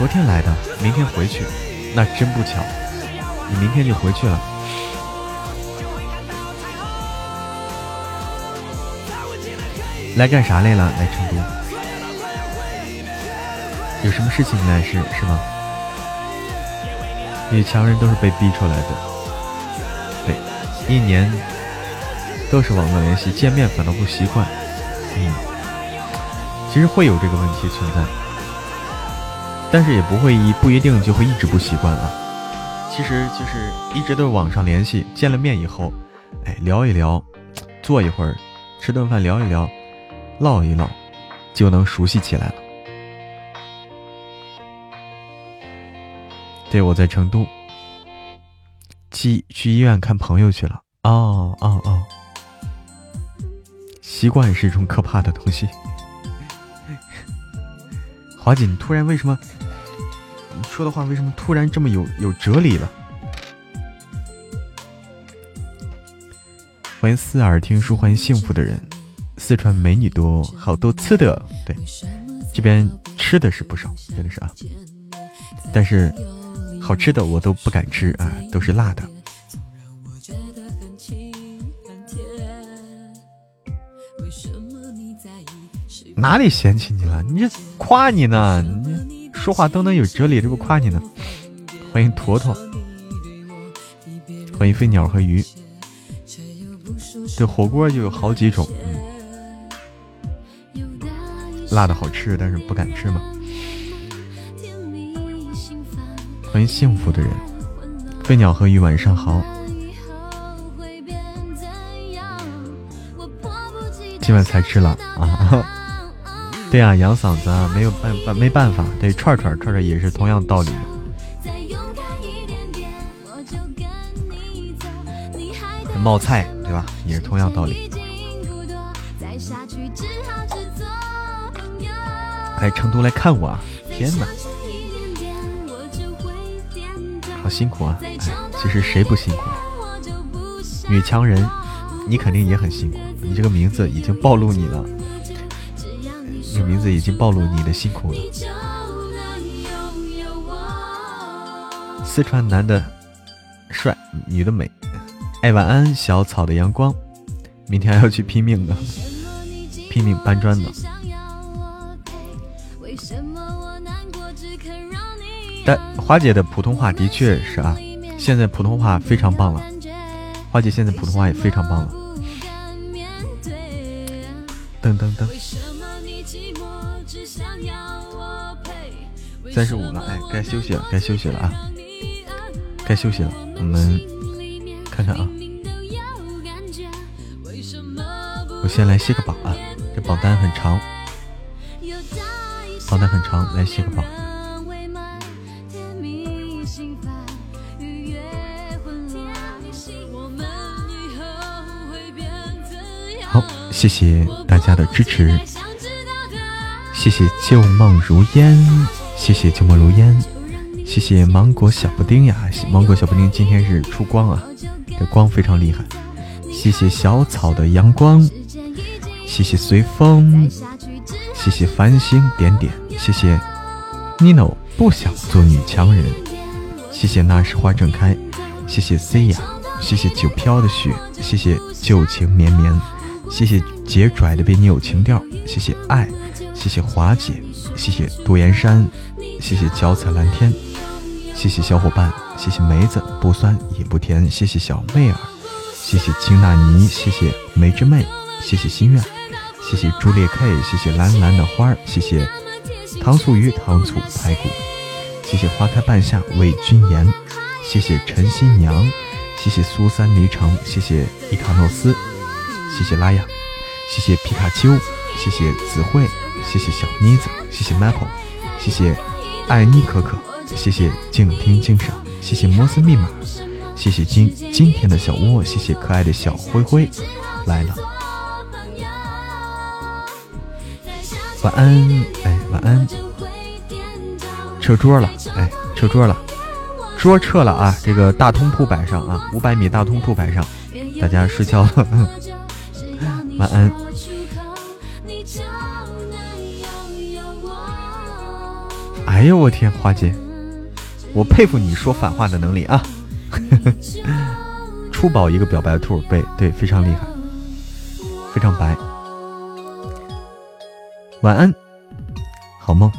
昨天来的，明天回去，那真不巧，你明天就回去了。来干啥来了？来成都？有什么事情来是是吗？女强人都是被逼出来的，对，一年都是网络联系，见面反倒不习惯。嗯，其实会有这个问题存在，但是也不会一不一定就会一直不习惯了。其实就是一直都是网上联系，见了面以后，哎，聊一聊，坐一会儿，吃顿饭聊一聊。唠一唠，就能熟悉起来了。对，我在成都，去去医院看朋友去了。哦哦哦，习惯是一种可怕的东西。华姐，你突然为什么？你说的话为什么突然这么有有哲理了？欢迎四耳听书，欢迎幸福的人。四川美女多，好多吃的，对，这边吃的是不少，真的是啊。但是好吃的我都不敢吃啊，都是辣的。哪里嫌弃你了？你这夸你呢，说话都能有哲理，这不夸你呢？欢迎坨坨，欢迎飞鸟和鱼。这火锅就有好几种。辣的好吃，但是不敢吃吗？欢迎幸福的人，飞鸟和鱼晚上好。今晚才吃了啊？对呀，养嗓子啊，没有办办没办法。对，串串串串也是同样道理。冒菜对吧？也是同样道理。来成都来看我啊！天哪，好辛苦啊！哎，其实谁不辛苦？女强人，你肯定也很辛苦。你这个名字已经暴露你了，这个名字已经暴露你的辛苦了。四川男的帅，女的美。哎，晚安，小草的阳光。明天还要去拼命的，拼命搬砖的。但华姐的普通话的确是啊，现在普通话非常棒了。华姐现在普通话也非常棒了。噔噔噔，三十五了，哎，该休息了，该休息了啊，该休息了。我们看看啊，我先来卸个榜啊，这榜单很长。榜单很长，来卸个榜。好，谢谢大家的支持，谢谢旧梦如烟，谢谢旧梦如烟，谢谢芒果小布丁呀，芒果小布丁今天是出光啊，这光非常厉害。谢谢小草的阳光，谢谢随风。谢谢繁星点点，谢谢 Nino 不想做女强人，谢谢那时花正开，谢谢 C 呀，谢谢九飘的雪，谢谢旧情绵绵，谢谢姐拽的被你有情调，谢谢爱，谢谢华姐，谢谢杜岩山，谢谢脚踩蓝天，谢谢小伙伴，谢谢梅子不酸也不甜，谢谢小妹儿，谢谢金纳尼，谢谢梅之妹，谢谢心愿。谢谢朱烈 K，谢谢蓝蓝的花儿，谢谢糖醋鱼、糖醋排骨，谢谢花开半夏为君言，谢谢陈新娘，谢谢苏三离城，谢谢伊卡诺斯，谢谢拉雅，谢谢皮卡丘，谢谢子慧，谢谢小妮子，谢谢 Michael，谢谢艾妮可可，谢谢静听静赏，谢谢摩斯密码，谢谢今今天的小窝，谢谢可爱的小灰灰来了。晚安，哎，晚安。撤桌了，哎，撤桌了，桌撤了啊！这个大通铺摆上啊，五百米大通铺摆上，大家睡觉了，晚安。哎呦我天，花姐，我佩服你说反话的能力啊！初宝一个表白兔，被对，非常厉害，非常白。晚安，好梦。